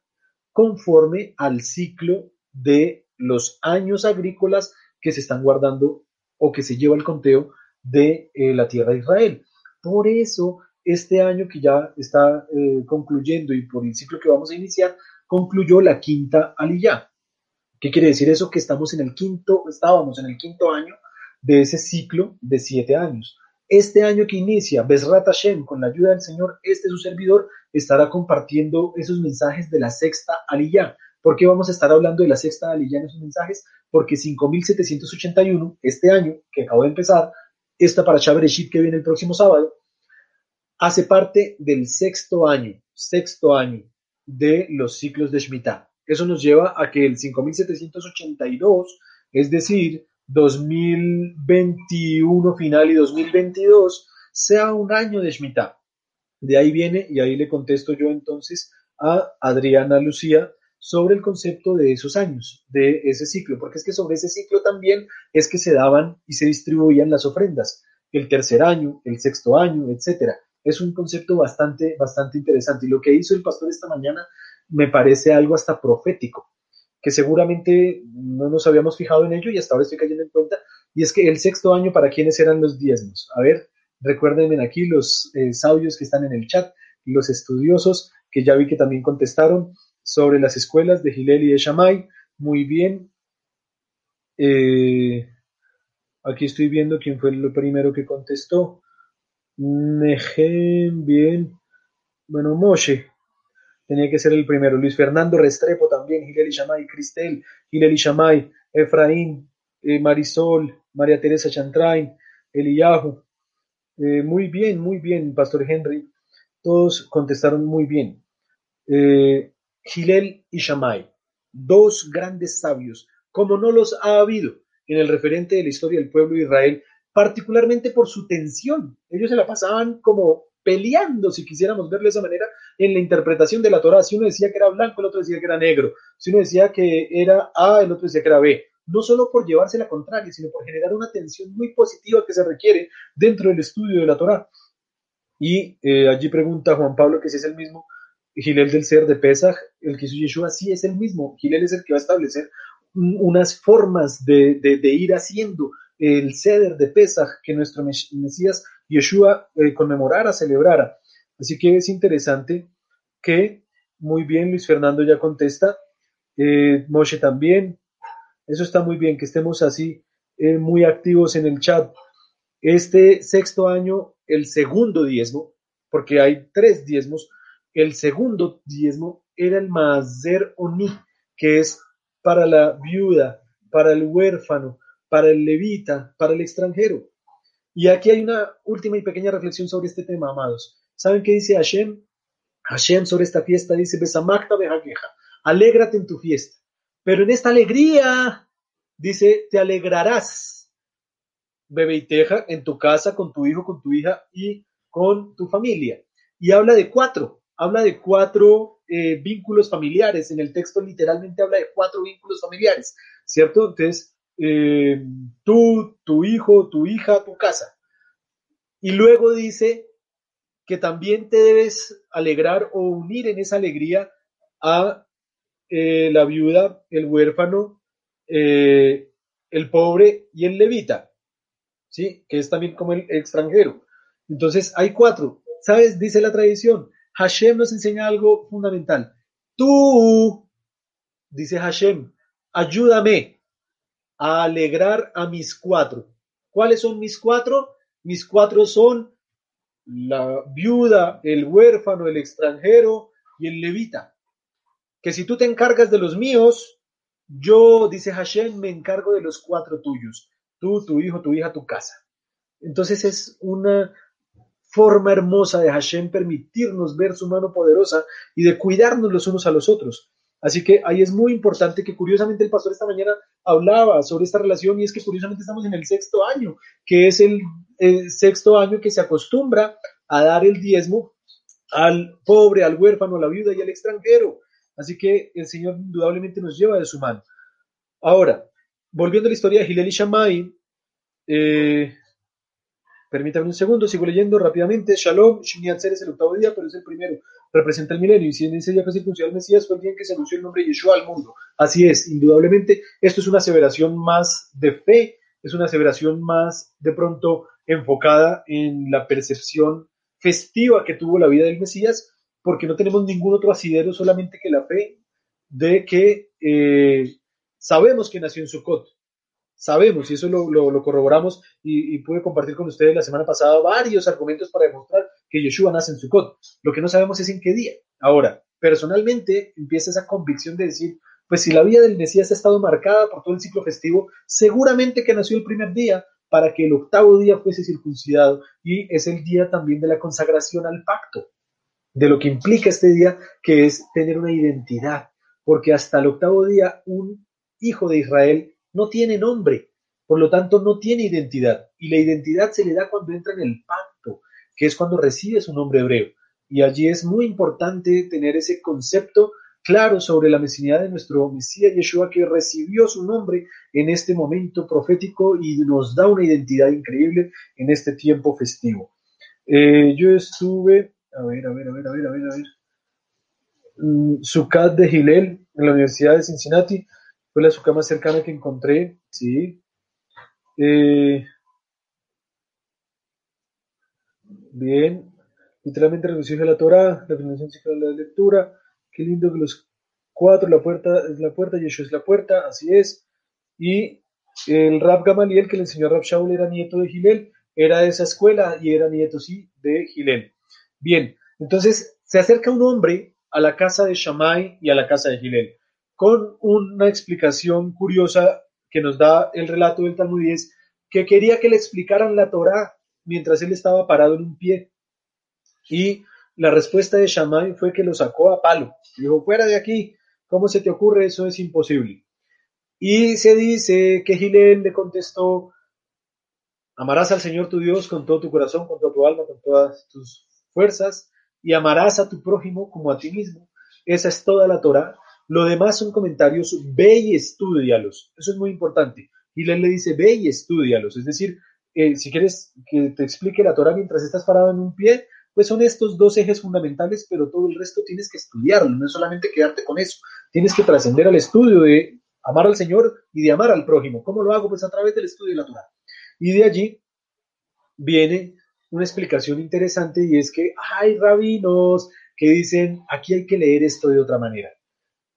conforme al ciclo de los años agrícolas que se están guardando o que se lleva el conteo de eh, la tierra de Israel. Por eso, este año que ya está eh, concluyendo y por el ciclo que vamos a iniciar, concluyó la quinta aliyah. ¿Qué quiere decir eso? Que estamos en el quinto, estábamos en el quinto año de ese ciclo de siete años. Este año que inicia, Besrat Hashem, con la ayuda del Señor, este su servidor estará compartiendo esos mensajes de la sexta aliyah. ¿Por qué vamos a estar hablando de la sexta aliyah en esos mensajes? Porque 5781, este año que acabo de empezar, esta para Bereshit que viene el próximo sábado, hace parte del sexto año, sexto año de los ciclos de Shemitah. Eso nos lleva a que el 5782, es decir, 2021 final y 2022 sea un año de Shemitah. De ahí viene, y ahí le contesto yo entonces a Adriana Lucía sobre el concepto de esos años, de ese ciclo, porque es que sobre ese ciclo también es que se daban y se distribuían las ofrendas, el tercer año, el sexto año, etcétera. Es un concepto bastante, bastante interesante. Y lo que hizo el pastor esta mañana me parece algo hasta profético que seguramente no nos habíamos fijado en ello y hasta ahora estoy cayendo en cuenta, y es que el sexto año para quiénes eran los diezmos. A ver, recuérdenme aquí los eh, sabios que están en el chat, los estudiosos que ya vi que también contestaron sobre las escuelas de Gilel y de Shammai. Muy bien. Eh, aquí estoy viendo quién fue el primero que contestó. Nehem, bien. Bueno, Moshe, tenía que ser el primero. Luis Fernando Restrepo también, Gileli Shamay, Cristel, Gileli Shamay, Efraín, eh, Marisol, María Teresa Chantrain, Eliyahu. Eh, muy bien, muy bien, Pastor Henry. Todos contestaron muy bien. Eh, Gilel y Shamay, dos grandes sabios, como no los ha habido en el referente de la historia del pueblo de Israel, particularmente por su tensión. Ellos se la pasaban como peleando, si quisiéramos verlo de esa manera, en la interpretación de la Torah. Si uno decía que era blanco, el otro decía que era negro. Si uno decía que era A, el otro decía que era B. No solo por llevarse la contraria, sino por generar una tensión muy positiva que se requiere dentro del estudio de la Torah. Y eh, allí pregunta Juan Pablo que si es el mismo Gilel del ser de Pesach, el que hizo Yeshua, sí es el mismo. Gilel es el que va a establecer unas formas de, de ir haciendo el ceder de Pesach que nuestro Mesías Yeshua eh, conmemorara, celebrara. Así que es interesante que, muy bien, Luis Fernando ya contesta, eh, Moshe también, eso está muy bien, que estemos así eh, muy activos en el chat. Este sexto año, el segundo diezmo, porque hay tres diezmos, el segundo diezmo era el Mazer Oni, que es para la viuda, para el huérfano, para el levita, para el extranjero. Y aquí hay una última y pequeña reflexión sobre este tema, amados. ¿Saben qué dice Hashem? Hashem sobre esta fiesta dice, Besamakta behageja, alégrate en tu fiesta. Pero en esta alegría, dice, te alegrarás, bebeiteja, en tu casa, con tu hijo, con tu hija y con tu familia. Y habla de cuatro, habla de cuatro eh, vínculos familiares. En el texto literalmente habla de cuatro vínculos familiares, ¿cierto? Entonces, eh, tú, tu hijo, tu hija, tu casa. Y luego dice que también te debes alegrar o unir en esa alegría a eh, la viuda, el huérfano, eh, el pobre y el levita, ¿sí? Que es también como el extranjero. Entonces hay cuatro. ¿Sabes? Dice la tradición. Hashem nos enseña algo fundamental. Tú, dice Hashem, ayúdame a alegrar a mis cuatro. ¿Cuáles son mis cuatro? Mis cuatro son la viuda, el huérfano, el extranjero y el levita. Que si tú te encargas de los míos, yo, dice Hashem, me encargo de los cuatro tuyos. Tú, tu hijo, tu hija, tu casa. Entonces es una forma hermosa de Hashem permitirnos ver su mano poderosa y de cuidarnos los unos a los otros. Así que ahí es muy importante que curiosamente el pastor esta mañana hablaba sobre esta relación y es que curiosamente estamos en el sexto año, que es el, sexto año que se acostumbra a dar el diezmo al pobre, al huérfano, a la viuda y al extranjero. Así que el Señor indudablemente nos lleva de su mano. Ahora, volviendo a la historia de Gilel y Shammai, eh, permítame un segundo, sigo leyendo rápidamente. Shalom, Shini es el octavo día, pero es el primero representa el milenio, y si en ese día fue circuncidado el Mesías, fue el día en que se anunció el nombre de Yeshua al mundo. Así es, indudablemente, esto es una aseveración más de fe, es una aseveración más de pronto enfocada en la percepción festiva que tuvo la vida del Mesías, porque no tenemos ningún otro asidero solamente que la fe de que eh, sabemos que nació en Sukkot, sabemos, y eso lo, corroboramos, y, y, pude compartir con ustedes la semana pasada varios argumentos para demostrar que Yeshua nace en Sukkot. Lo que no sabemos es en qué día. Ahora, personalmente empieza esa convicción de decir, pues si la vida del Mesías ha estado marcada por todo el ciclo festivo, seguramente que nació el primer día para que el octavo día fuese circuncidado y es el día también de la consagración al pacto, de lo que implica este día, que es tener una identidad, porque hasta el octavo día un hijo de Israel no tiene nombre, por lo tanto no tiene identidad, y la identidad se le da cuando entra en el pacto, que es cuando recibe su nombre hebreo. Y allí es muy importante tener ese concepto claro sobre la mesinidad de nuestro Mesías Yeshua que recibió su nombre en este momento profético y nos da una identidad increíble en este tiempo festivo. Eh, yo estuve, a ver, a ver, a ver, a ver, a ver, a ver, mm, Sukkot de Hillel en la Universidad de Cincinnati, fue la Sukkot más cercana que encontré, sí. Eh, Bien, literalmente reducir la Torah, la definición de la lectura. Qué lindo que los cuatro, la puerta es la puerta, Yeshua es la puerta, así es. Y el Rab Gamaliel que le enseñó a Rab Shaul era nieto de Gilel, era de esa escuela y era nieto, sí, de Gilel. Bien, entonces se acerca un hombre a la casa de Shammai y a la casa de Gilel, con una explicación curiosa que nos da el relato del Talmud que quería que le explicaran la Torah mientras él estaba parado en un pie. Y la respuesta de Shammai fue que lo sacó a palo. Dijo, fuera de aquí, ¿cómo se te ocurre? Eso es imposible. Y se dice que Gilel le contestó, amarás al Señor tu Dios con todo tu corazón, con toda tu alma, con todas tus fuerzas, y amarás a tu prójimo como a ti mismo. Esa es toda la Torah. Lo demás son comentarios, ve y estudialos. Eso es muy importante. Gilel le dice, ve y estudialos. Es decir, si quieres que te explique la Torah mientras estás parado en un pie, pues son estos dos ejes fundamentales, pero todo el resto tienes que estudiarlo, no es solamente quedarte con eso, tienes que trascender al estudio de amar al Señor y de amar al prójimo. ¿Cómo lo hago? Pues a través del estudio de la Torah. Y de allí viene una explicación interesante y es que hay rabinos que dicen, aquí hay que leer esto de otra manera.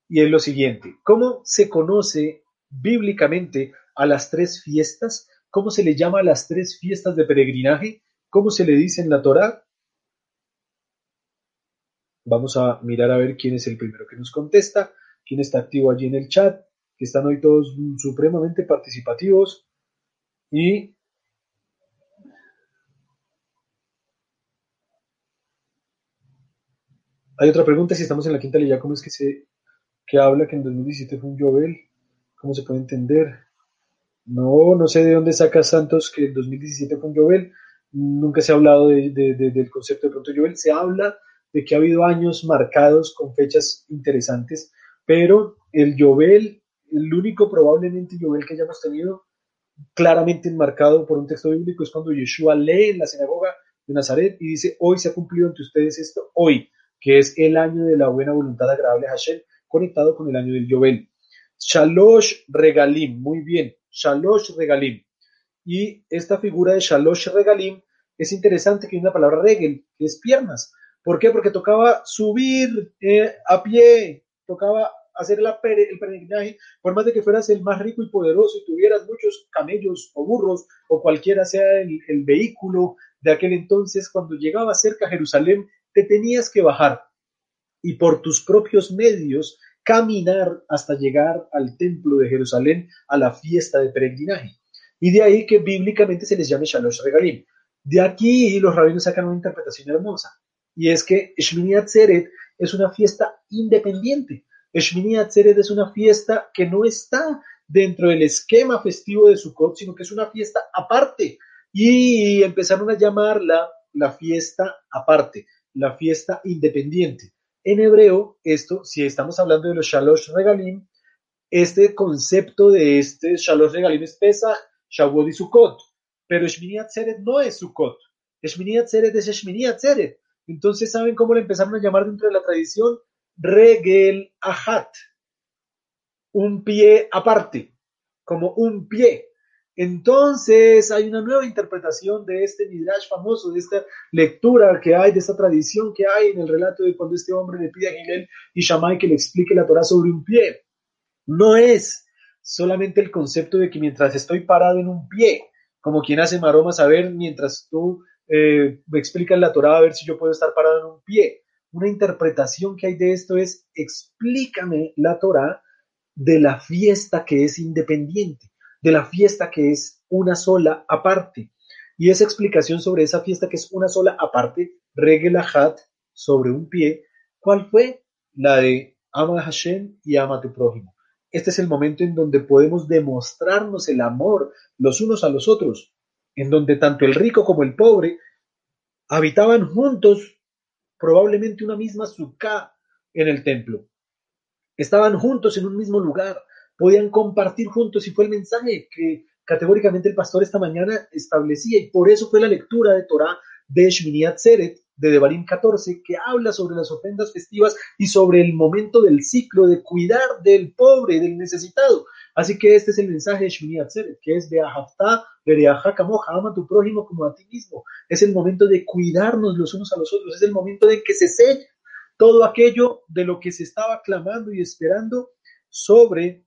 Y es lo siguiente, ¿cómo se conoce bíblicamente a las tres fiestas? ¿Cómo se le llama a las tres fiestas de peregrinaje? ¿Cómo se le dice en la Torá? Vamos a mirar a ver quién es el primero que nos contesta, quién está activo allí en el chat, que están hoy todos supremamente participativos. Y hay otra pregunta, si estamos en la quinta ley, ¿cómo es que se que habla que en 2017 fue un Jovel? ¿Cómo se puede entender? No, no sé de dónde saca Santos que el 2017 fue un Jovel. Nunca se ha hablado del concepto de pronto Jovel. Se habla de que ha habido años marcados con fechas interesantes, pero el Jovel, el único probablemente Jovel que hayamos tenido claramente enmarcado por un texto bíblico es cuando Yeshua lee en la sinagoga de Nazaret y dice, hoy se ha cumplido entre ustedes esto, hoy, que es el año de la buena voluntad agradable a Hashem, conectado con el año del Jovel. Shalosh Regalim, muy bien, Shalosh Regalim. Y esta figura de Shalosh Regalim es interesante que hay una palabra regel, que es piernas. ¿Por qué? Porque tocaba subir eh, a pie, tocaba hacer el peregrinaje, por más de que fueras el más rico y poderoso y tuvieras muchos camellos o burros o cualquiera sea el, el vehículo de aquel entonces, cuando llegabas cerca a Jerusalén, te tenías que bajar y por tus propios medios caminar hasta llegar al templo de Jerusalén a la fiesta de peregrinaje. Y de ahí que bíblicamente se les llame Shalosh Regalim. De aquí los rabinos sacan una interpretación hermosa, y es que Shmini Atzeret es una fiesta independiente. Shmini Atzeret es una fiesta que no está dentro del esquema festivo de Sukkot, sino que es una fiesta aparte. Y empezaron a llamarla la fiesta aparte, la fiesta independiente. En hebreo, esto, si estamos hablando de los Shalosh Regalim, este concepto de este Shalosh Regalim es Pesach, Shavuot y Sukkot. Pero Shmini Atzeret no es Sukkot. Shmini Atzeret es Shmini Atzeret. Entonces, ¿saben cómo le empezaron a llamar dentro de la tradición? Regel Ahat. Un pie aparte, como un pie. Entonces hay una nueva interpretación de este Midrash famoso, de esta lectura que hay, de esta tradición que hay en el relato de cuando este hombre le pide a Gilel y Shammai que le explique la Torah sobre un pie. No es solamente el concepto de que mientras estoy parado en un pie, como quien hace maromas a ver mientras tú eh, me explicas la Torah a ver si yo puedo estar parado en un pie. Una interpretación que hay de esto es explícame la Torah de la fiesta que es independiente de la fiesta que es una sola aparte. Y esa explicación sobre esa fiesta que es una sola aparte, regla hat sobre un pie, ¿cuál fue? La de ama a Hashem y ama a tu prójimo. Este es el momento en donde podemos demostrarnos el amor los unos a los otros, en donde tanto el rico como el pobre habitaban juntos, probablemente una misma suká en el templo. Estaban juntos en un mismo lugar, podían compartir juntos y fue el mensaje que categóricamente el pastor esta mañana establecía y por eso fue la lectura de Torah de Shmini Atzeret de Devarim 14 que habla sobre las ofrendas festivas y sobre el momento del ciclo de cuidar del pobre, del necesitado. Así que este es el mensaje de Shmini Atzeret, que es de Ahaftá, de Kamoja, ama a tu prójimo como a ti mismo. Es el momento de cuidarnos los unos a los otros, es el momento de que se sella todo aquello de lo que se estaba clamando y esperando sobre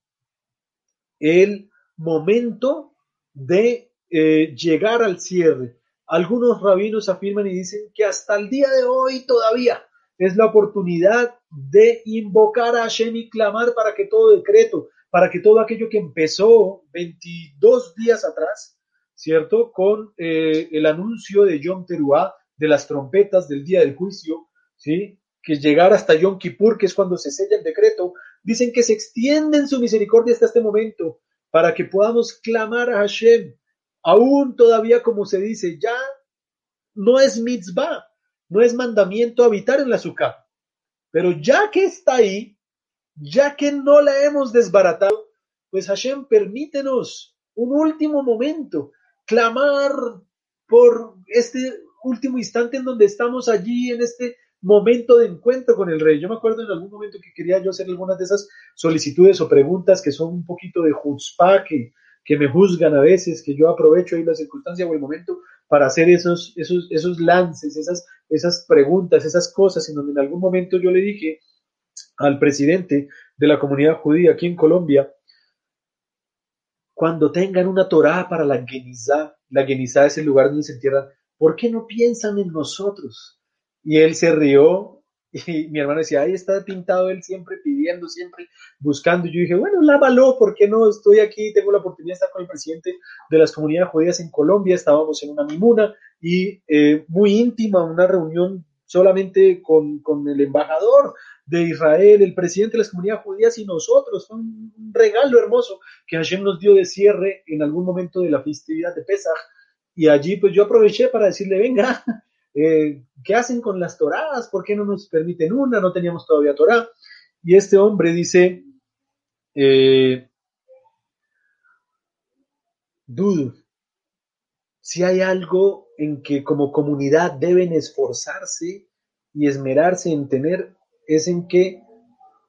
el momento de eh, llegar al cierre. Algunos rabinos afirman y dicen que hasta el día de hoy todavía es la oportunidad de invocar a Hashem y clamar para que todo decreto, para que todo aquello que empezó 22 días atrás, ¿cierto? Con eh, el anuncio de Yom Teruah, de las trompetas del día del juicio, ¿sí? Que llegara hasta Yom Kippur, que es cuando se sella el decreto, dicen que se extiende en su misericordia hasta este momento, para que podamos clamar a Hashem, aún todavía como se dice, ya no es mitzvah, no es mandamiento habitar en la sukkah, pero ya que está ahí, ya que no la hemos desbaratado, pues Hashem permítenos un último momento, clamar por este último instante en donde estamos allí en este momento de encuentro con el rey. Yo me acuerdo en algún momento que quería yo hacer algunas de esas solicitudes o preguntas que son un poquito de jutzpah, que, me juzgan a veces, que yo aprovecho ahí la circunstancia o el momento para hacer esos, esos, esos lances, esas, esas preguntas, esas cosas, en donde en algún momento yo le dije al presidente de la comunidad judía aquí en Colombia, cuando tengan una Torah para la Genizá, la Genizá es el lugar donde se entierran, ¿por qué no piensan en nosotros? Y él se rió Y mi hermano decía, ahí está pintado él siempre pidiendo, siempre buscando. Y yo dije, bueno, lávalo, ¿por qué no? Estoy aquí, tengo la oportunidad de estar con el presidente de las comunidades judías en Colombia, estábamos en una mimuna y eh, muy íntima, una reunión solamente con, con, el embajador de Israel, el presidente de las comunidades judías y nosotros. Fue un, regalo hermoso que Hashem nos dio de cierre en algún momento de la festividad de Pesach. Y allí pues yo aproveché para decirle, venga, eh, ¿qué hacen con las toradas? ¿Por qué no nos permiten una? No teníamos todavía torá. Y este hombre dice, eh, dude, si hay algo en que como comunidad deben esforzarse y esmerarse en tener, es en que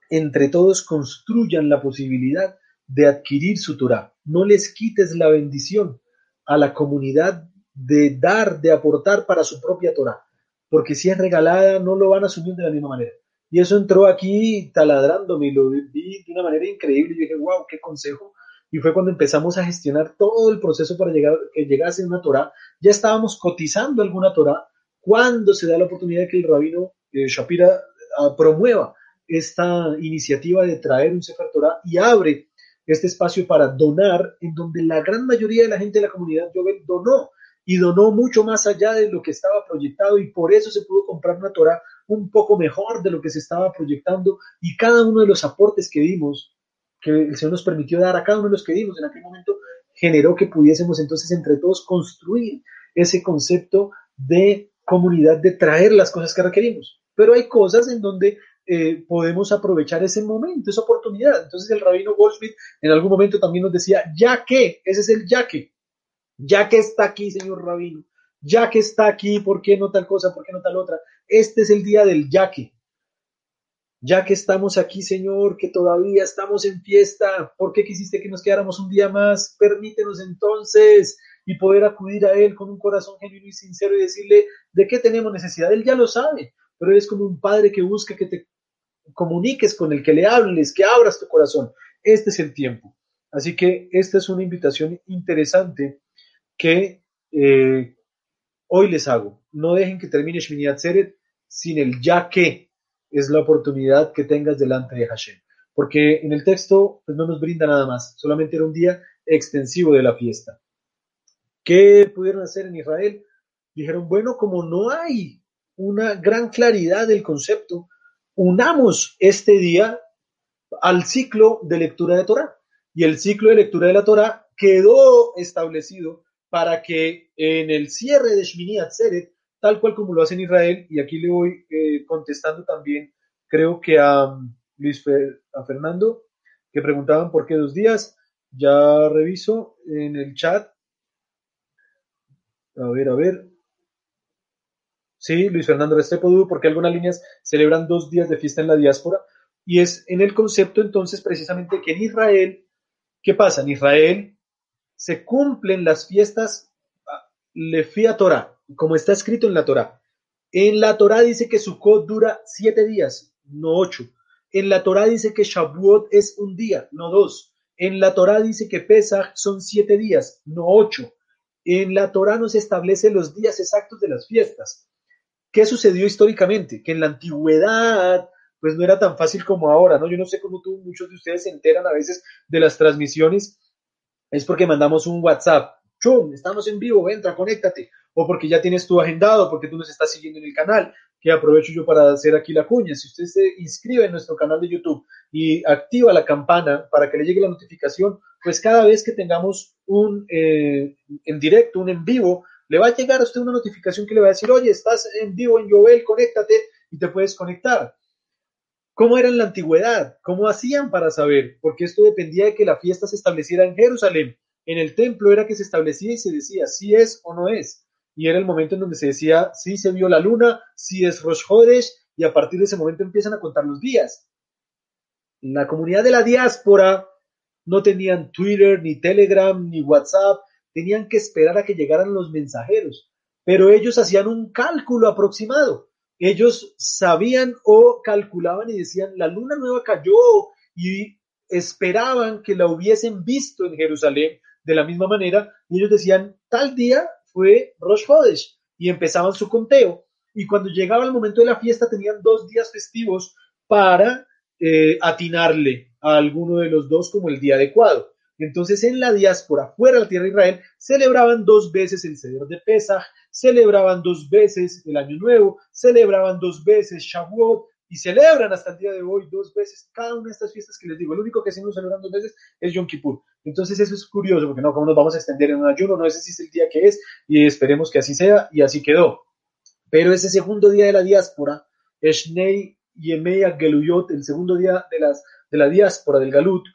entre todos construyan la posibilidad de adquirir su Torah. No les quites la bendición a la comunidad de dar, de aportar para su propia Torah, porque si es regalada no lo van a asumir de la misma manera. Y eso entró aquí taladrándome y lo vi de una manera increíble. Yo dije, wow, qué consejo. Y fue cuando empezamos a gestionar todo el proceso para llegar, que llegase una Torah. Ya estábamos cotizando alguna Torah cuando se da la oportunidad de que el rabino eh, Shapira ah, promueva esta iniciativa de traer un Sefer Torah y abre este espacio para donar, en donde la gran mayoría de la gente de la comunidad Jovel donó y donó mucho más allá de lo que estaba proyectado y por eso se pudo comprar una Torah un poco mejor de lo que se estaba proyectando y cada uno de los aportes que dimos, que el Señor nos permitió dar a cada uno de los que dimos en aquel momento, generó que pudiésemos entonces entre todos construir ese concepto de comunidad, de traer las cosas que requerimos. Pero hay cosas en donde eh, podemos aprovechar ese momento, esa oportunidad. Entonces el rabino Goldsmith en algún momento también nos decía, ya que, ese es el ya que ya que está aquí, señor rabino, ya que está aquí, ¿por qué no tal cosa? ¿Por qué no tal otra? Este es el día del ya que. Ya que estamos aquí, Señor, que todavía estamos en fiesta, ¿por qué quisiste que nos quedáramos un día más? Permítenos entonces y poder acudir a Él con un corazón genuino y sincero y decirle de qué tenemos necesidad. Él ya lo sabe, pero es como un padre que busca que te comuniques con el que le hables, que abras tu corazón. Este es el tiempo. Así que esta es una invitación interesante que eh, hoy les hago. No dejen que termine Shmini Atzeret sin el ya que es la oportunidad que tengas delante de Hashem. Porque en el texto pues, no nos brinda nada más, solamente era un día extensivo de la fiesta. ¿Qué pudieron hacer en Israel? Dijeron, bueno, como no hay una gran claridad del concepto, unamos este día al ciclo de lectura de Torah. Y el ciclo de lectura de la Torah quedó establecido para que en el cierre de Shmini Atzeret, tal cual como lo hace en Israel, y aquí le voy eh, contestando también, creo que a um, Luis a Fernando, que preguntaban por qué dos días, ya reviso en el chat. A ver, a ver. Sí, Luis Fernando Restrepo porque algunas líneas celebran dos días de fiesta en la diáspora. Y es en el concepto entonces precisamente que en Israel, ¿qué pasa? En Israel se cumplen las fiestas ah, le a Torah, como está escrito en la Torah. En la Torah dice que Sukkot dura siete días, no ocho. En la Torah dice que Shavuot es un día, no dos. En la Torah dice que Pesach son siete días, no ocho. En la Torah no se establecen los días exactos de las fiestas. ¿Qué sucedió históricamente? Que en la antigüedad, pues no era tan fácil como ahora, ¿no? Yo no sé cómo muchos de ustedes se enteran a veces de las transmisiones es porque mandamos un WhatsApp. ¡Chum! Estamos en vivo, entra, conéctate. O porque ya tienes tu agendado, porque tú nos estás siguiendo en el canal, que aprovecho yo para hacer aquí la cuña. Si usted se inscribe en nuestro canal de YouTube y activa la campana para que le llegue la notificación, pues cada vez que tengamos un eh, en directo, un en vivo, le va a llegar a usted una notificación que le va a decir, oye, estás en vivo en Jovel, conéctate y te puedes conectar. ¿Cómo era en la antigüedad? ¿Cómo hacían para saber? Porque esto dependía de que la fiesta se estableciera en Jerusalén. En el templo era que se establecía y se decía si es o no es. Y era el momento en donde se decía si se vio la luna, si es Rosh Hodesh, y a partir de ese momento empiezan a contar los días. La comunidad de la diáspora no tenían Twitter, ni Telegram, ni WhatsApp, tenían que esperar a que llegaran los mensajeros, pero ellos hacían un cálculo aproximado ellos sabían o calculaban y decían, la luna nueva cayó y esperaban que la hubiesen visto en Jerusalén de la misma manera y ellos decían, tal día fue Rosh Hodesh y empezaban su conteo y cuando llegaba el momento de la fiesta tenían dos días festivos para eh, atinarle a alguno de los dos como el día adecuado. Entonces en la diáspora, fuera de tierra de Israel, celebraban dos veces el Seder de Pesach, celebraban dos veces el Año Nuevo, celebraban dos veces Shavuot y celebran hasta el día de hoy dos veces cada una de estas fiestas que les digo. El único que sí no celebran dos veces es Yom Kippur. Entonces eso es curioso porque no, como nos vamos a extender en un ayuno, no sé si es el día que es y esperemos que así sea y así quedó. Pero ese segundo día de la diáspora, Eshnei Yemei Geluyot, el segundo día de la diáspora del Galut,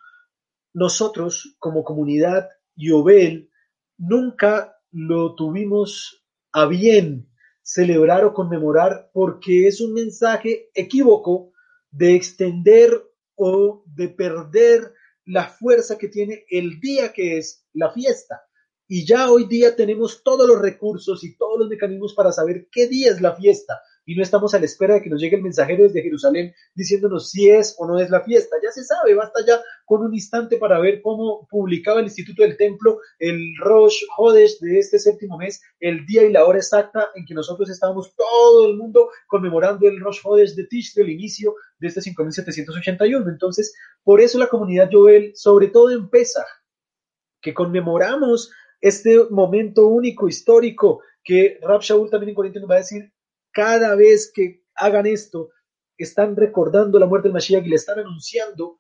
nosotros como comunidad Yobel nunca lo tuvimos a bien celebrar o conmemorar porque es un mensaje equívoco de extender o de perder la fuerza que tiene el día que es la fiesta. Y ya hoy día tenemos todos los recursos y todos los mecanismos para saber qué día es la fiesta y no estamos a la espera de que nos llegue el mensajero desde Jerusalén diciéndonos si es o no es la fiesta. Ya se sabe, basta ya con un instante para ver cómo publicaba el Instituto del Templo el Rosh Hodesh de este séptimo mes, el día y la hora exacta en que nosotros estábamos todo el mundo conmemorando el Rosh Hodesh de Tish, el inicio de este 5781. Entonces, por eso la comunidad Joel, sobre todo en que conmemoramos este momento único, histórico, que Rab Shaul también en Corintios nos va a decir, cada vez que hagan esto, están recordando la muerte del Mashiach y le están anunciando,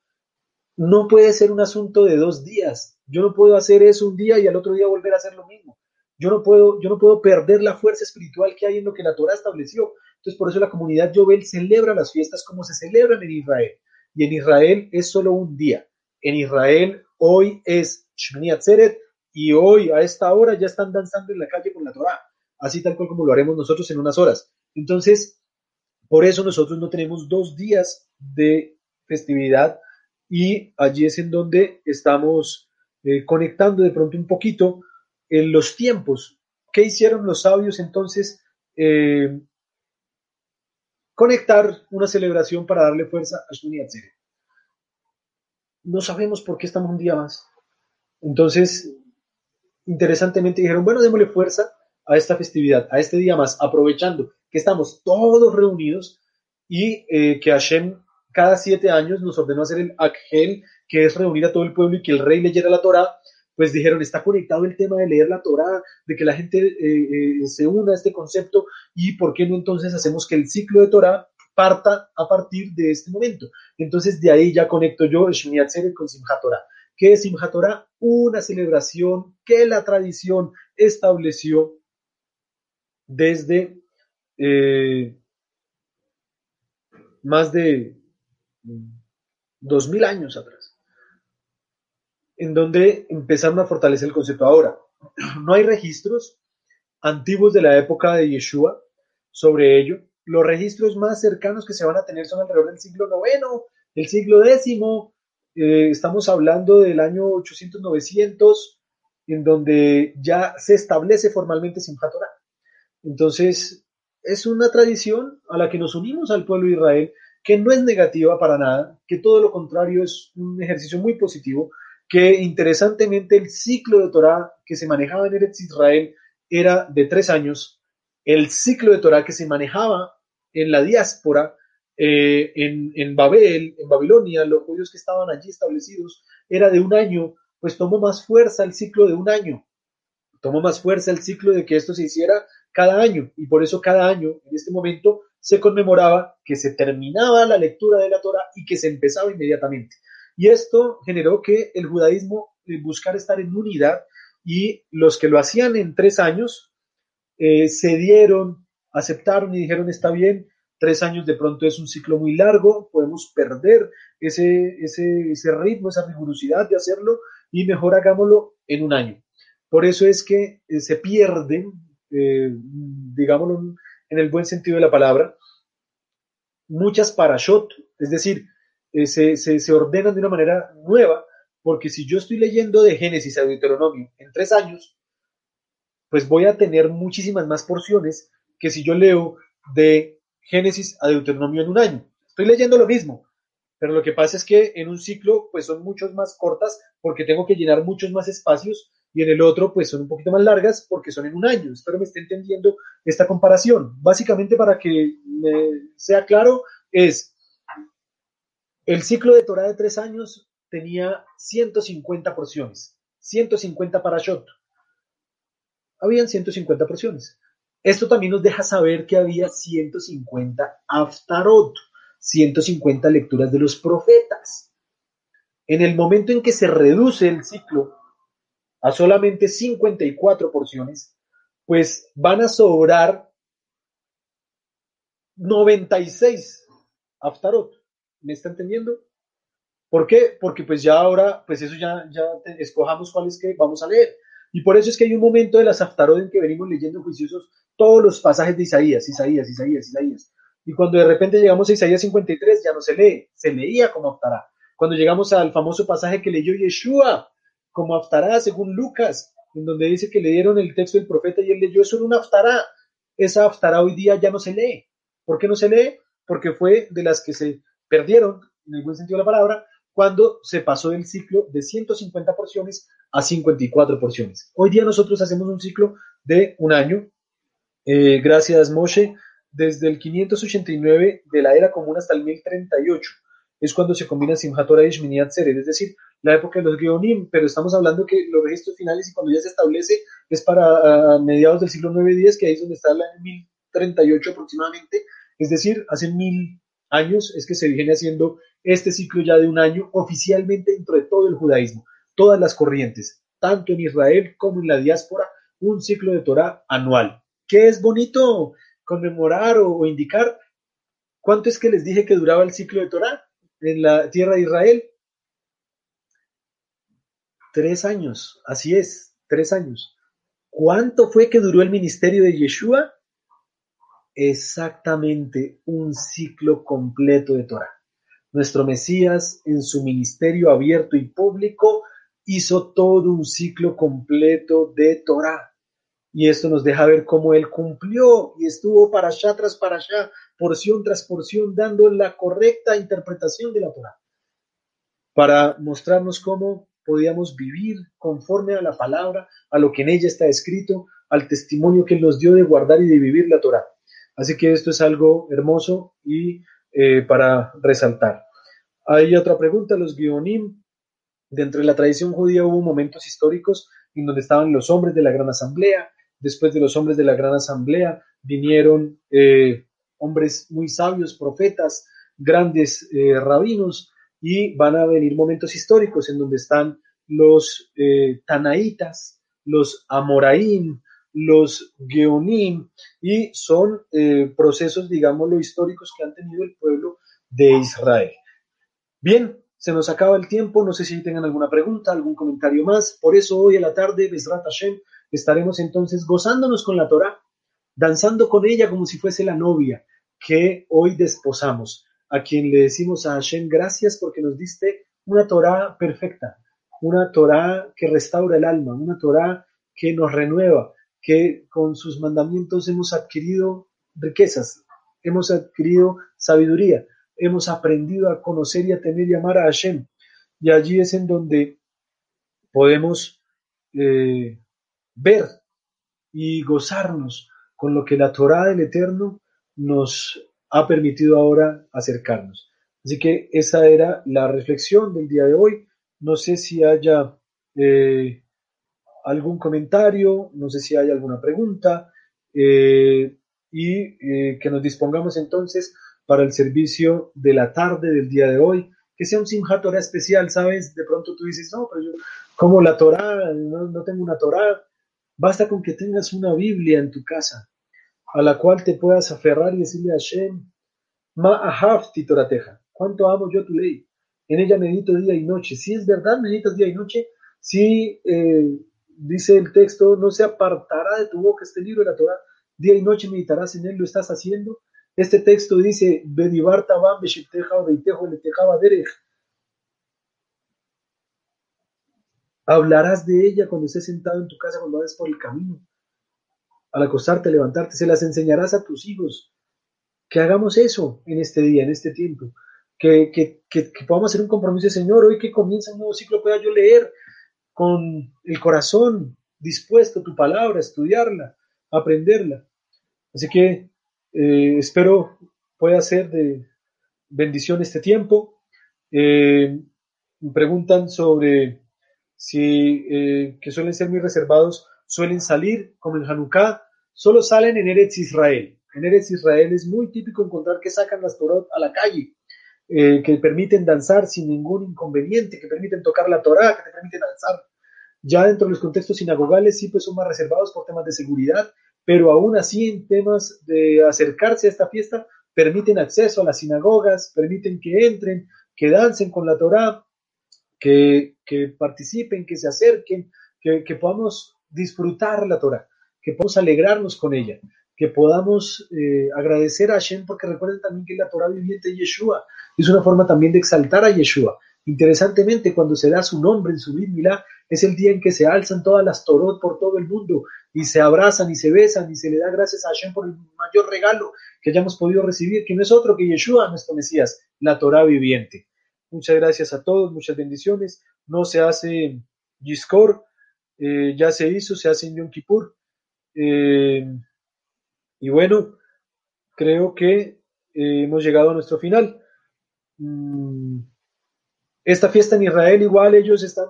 no puede ser un asunto de dos días. Yo no puedo hacer eso un día y al otro día volver a hacer lo mismo. Yo no puedo, yo no puedo perder la fuerza espiritual que hay en lo que la Torah estableció. Entonces, por eso la comunidad Yobel celebra las fiestas como se celebran en Israel. Y en Israel es solo un día. En Israel hoy es Shmini Atzeret y hoy a esta hora ya están danzando en la calle con la Torah. Así tal cual como lo haremos nosotros en unas horas. Entonces, por eso nosotros no tenemos dos días de festividad y allí es en donde estamos eh, conectando de pronto un poquito en los tiempos. ¿Qué hicieron los sabios entonces? Eh, conectar una celebración para darle fuerza a Shuni Atzeret. No sabemos por qué estamos un día más. Entonces, interesantemente dijeron, bueno, démosle fuerza a esta festividad, a este día más, aprovechando que estamos todos reunidos y eh, que Hashem cada siete años nos ordenó hacer el Akhel, que es reunir a todo el pueblo y que el rey leyera la Torah, pues dijeron, está conectado el tema de leer la Torah, de que la gente eh, eh, se una a este concepto y por qué no entonces hacemos que el ciclo de Torah parta a partir de este momento. Entonces de ahí ya conecto yo el con Simchat Torah. ¿Qué es Simchat Torah? Una celebración que la tradición estableció desde eh, más de dos mil años atrás, en donde empezaron a fortalecer el concepto. Ahora, no hay registros antiguos de la época de Yeshua sobre ello. Los registros más cercanos que se van a tener son alrededor del siglo IX, el siglo X, eh, estamos hablando del año 800-900, en donde ya se establece formalmente Simchat Torah. Entonces, es una tradición a la que nos unimos al pueblo de Israel, que no es negativa para nada, que todo lo contrario es un ejercicio muy positivo, que interesantemente el ciclo de Torah que se manejaba en Eretz Israel era de tres años, el ciclo de Torah que se manejaba en la diáspora, eh, en, en Babel, en Babilonia, los judíos que estaban allí establecidos, era de un año, pues tomó más fuerza el ciclo de un año, tomó más fuerza el ciclo de que esto se hiciera cada año y por eso cada año en este momento se conmemoraba que se terminaba la lectura de la Torah y que se empezaba inmediatamente. Y esto generó que el judaísmo eh, buscara estar en unidad y los que lo hacían en tres años eh, se dieron, aceptaron y dijeron está bien, tres años de pronto es un ciclo muy largo, podemos perder ese, ese, ese ritmo, esa rigurosidad de hacerlo y mejor hagámoslo en un año. Por eso es que eh, se pierden eh, digámoslo en el buen sentido de la palabra, muchas parashot, es decir, eh, se, se, ordenan de una manera nueva, porque si yo estoy leyendo de Génesis a Deuteronomio en tres años, pues voy a tener muchísimas más porciones que si yo leo de Génesis a Deuteronomio en un año. Estoy leyendo lo mismo, pero lo que pasa es que en un ciclo pues son muchos más cortas porque tengo que llenar muchos más espacios y en el otro pues son un poquito más largas porque son en un año. Espero me esté entendiendo esta comparación. Básicamente para que me sea claro es el ciclo de Torah de tres años tenía 150 porciones, 150 parashot. Habían 150 porciones. Esto también nos deja saber que había 150 aftarot, 150 lecturas de los profetas. En el momento en que se reduce el ciclo a solamente 54 porciones, pues van a sobrar 96 Aftarot. ¿Me está entendiendo? ¿Por qué? Porque pues ya ahora, pues eso ya, ya escojamos cuáles que vamos a leer. Y por eso es que hay un momento de las Aftarot en que venimos leyendo juiciosos todos los pasajes de Isaías, Isaías, Isaías, Isaías. Y cuando de repente llegamos a Isaías 53, ya no se lee, se leía como Aftará. Cuando llegamos al famoso pasaje que leyó Yeshua, como Aftará, según Lucas, en donde dice que le dieron el texto del profeta y él leyó eso en una Aftará. Esa Aftará hoy día ya no se lee. ¿Por qué no se lee? Porque fue de las que se perdieron, en el buen sentido de la palabra, cuando se pasó el ciclo de 150 porciones a 54 porciones. Hoy día nosotros hacemos un ciclo de un año. Eh, gracias, Moshe. Desde el 589 de la era común hasta el 1038 es cuando se combina Simchat Torah y Shmini Atzeret, es decir, la época de los Geonim, pero estamos hablando que los registros finales y cuando ya se establece es para mediados del siglo 9-10, que ahí es donde está la 1038 aproximadamente, es decir, hace mil años es que se viene haciendo este ciclo ya de un año oficialmente dentro de todo el judaísmo, todas las corrientes, tanto en Israel como en la diáspora, un ciclo de Torah anual. ¿Qué es bonito conmemorar o, o indicar? ¿Cuánto es que les dije que duraba el ciclo de Torah? En la tierra de Israel? Tres años, así es, tres años. ¿Cuánto fue que duró el ministerio de Yeshua? Exactamente un ciclo completo de Torah. Nuestro Mesías, en su ministerio abierto y público, hizo todo un ciclo completo de Torah. Y esto nos deja ver cómo él cumplió y estuvo para allá tras para allá, porción tras porción, dando la correcta interpretación de la Torah, para mostrarnos cómo podíamos vivir conforme a la palabra, a lo que en ella está escrito, al testimonio que nos dio de guardar y de vivir la Torah. Así que esto es algo hermoso y eh, para resaltar. Hay otra pregunta, los guionim. Dentro de la tradición judía hubo momentos históricos en donde estaban los hombres de la gran asamblea, después de los hombres de la gran asamblea, vinieron eh, hombres muy sabios, profetas, grandes eh, rabinos, y van a venir momentos históricos en donde están los eh, Tanaitas, los Amoraim, los Geonim, y son procesos, digámoslo, históricos que han tenido el pueblo de Israel. Bien, se nos acaba el tiempo, no sé si tengan alguna pregunta, algún comentario más, por eso hoy a la tarde, Besrat Hashem, estaremos entonces gozándonos con la Torah, danzando con ella como si fuese la novia que hoy desposamos, a quien le decimos a Hashem gracias porque nos diste una Torah perfecta, una Torah que restaura el alma, una Torah que nos renueva, que con sus mandamientos hemos adquirido riquezas, hemos adquirido sabiduría, hemos aprendido a conocer y a tener y amar a Hashem. Y allí es en donde podemos eh, ver y gozarnos con lo que la Torah del Eterno nos ha permitido ahora acercarnos. Así que esa era la reflexión del día de hoy. No sé si haya eh, algún comentario, no sé si hay alguna pregunta eh, y eh, que nos dispongamos entonces para el servicio de la tarde del día de hoy, que sea un Simchat Torah especial, ¿sabes? De pronto tú dices, no, pero yo, como la Torah, no, no tengo una Torah, Basta con que tengas una Biblia en tu casa, a la cual te puedas aferrar y decirle a Hashem, Ma ahafti torateja, cuánto amo yo tu ley, en ella medito día y noche. Si es verdad, meditas día y noche, si eh, dice el texto, no se apartará de tu boca este libro de la Torah, día y noche meditarás en él, lo estás haciendo. Este texto dice, tabam beitejo Hablarás de ella cuando estés sentado en tu casa, cuando vayas por el camino. Al acostarte, levantarte, se las enseñarás a tus hijos. Que hagamos eso en este día, en este tiempo. Que, que, que, podamos hacer un compromiso, Señor, hoy que comienza un nuevo ciclo, pueda yo leer con el corazón dispuesto tu palabra, estudiarla, aprenderla. Así que eh, espero pueda ser de bendición este tiempo. Eh, me preguntan sobre si eh, que suelen ser muy reservados, suelen salir como en Hanukkah, solo salen en Eretz Israel. En Eretz Israel es muy típico encontrar que sacan las Torot a la calle, eh, que permiten danzar sin ningún inconveniente, que permiten tocar la Torah, que te permiten danzar. Ya dentro de los contextos sinagogales sí pues son más reservados por temas de seguridad, pero aún así en temas de acercarse a esta fiesta permiten acceso a las sinagogas, permiten que entren, que dancen con la Torah, que, que participen, que se acerquen, que, que podamos disfrutar la Torah, que podamos alegrarnos con ella que podamos eh, agradecer a Hashem, porque recuerden también que la Torah viviente de Yeshua es una forma también de exaltar a Yeshua. Interesantemente, cuando se da su nombre en su Milá, es el día en que se alzan todas las Torot por todo el mundo y se abrazan y se besan y se le da gracias a Hashem por el mayor regalo que hayamos podido recibir, que no es otro que Yeshua, nuestro Mesías, la Torah viviente. Muchas gracias a todos, muchas bendiciones. No se hace Yiscor, eh, ya se hizo, se hace en Yom Kippur. Eh, y bueno, creo que eh, hemos llegado a nuestro final. Mm, esta fiesta en Israel, igual ellos están,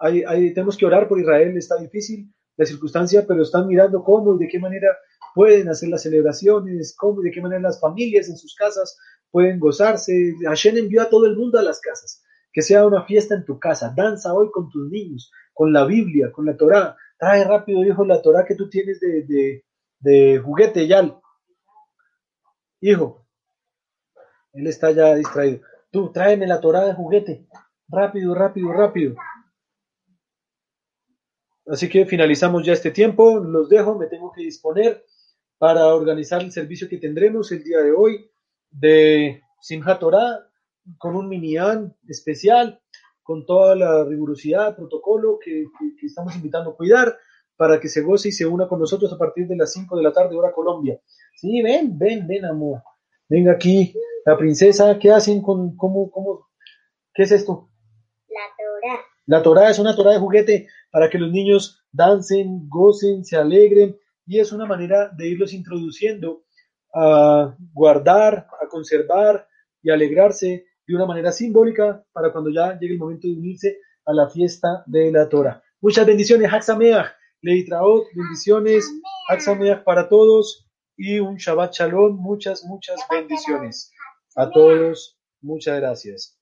tenemos que orar por Israel, está difícil la circunstancia, pero están mirando cómo y de qué manera pueden hacer las celebraciones, cómo y de qué manera las familias en sus casas pueden gozarse. Hashem envió a todo el mundo a las casas. Que sea una fiesta en tu casa. Danza hoy con tus niños, con la Biblia, con la Torah. Trae rápido, hijo, la Torah que tú tienes de, de juguete ya. Hijo, él está ya distraído. Tú, tráeme la torada de juguete. Rápido, rápido, rápido. Así que finalizamos ya este tiempo. Los dejo, me tengo que disponer para organizar el servicio que tendremos el día de hoy de Simchat Torah con un minián especial, con toda la rigurosidad, protocolo que, que estamos invitando a cuidar para que se goce y se una con nosotros a partir de las 5 de la tarde, hora Colombia. Sí, ven, ven, ven, amor. Venga aquí, la princesa, ¿qué hacen con, cómo, cómo, qué es esto? La Torah. La Torah es una Torah de juguete para que los niños dancen, gocen, se alegren y es una manera de irlos introduciendo a guardar, a conservar y alegrarse de una manera simbólica para cuando ya llegue el momento de unirse a la fiesta de la Torah. Muchas bendiciones, Haxameach. Leitraot, bendiciones, Aksameach para todos y un Shabbat Shalom, muchas, muchas bendiciones. A todos, muchas gracias.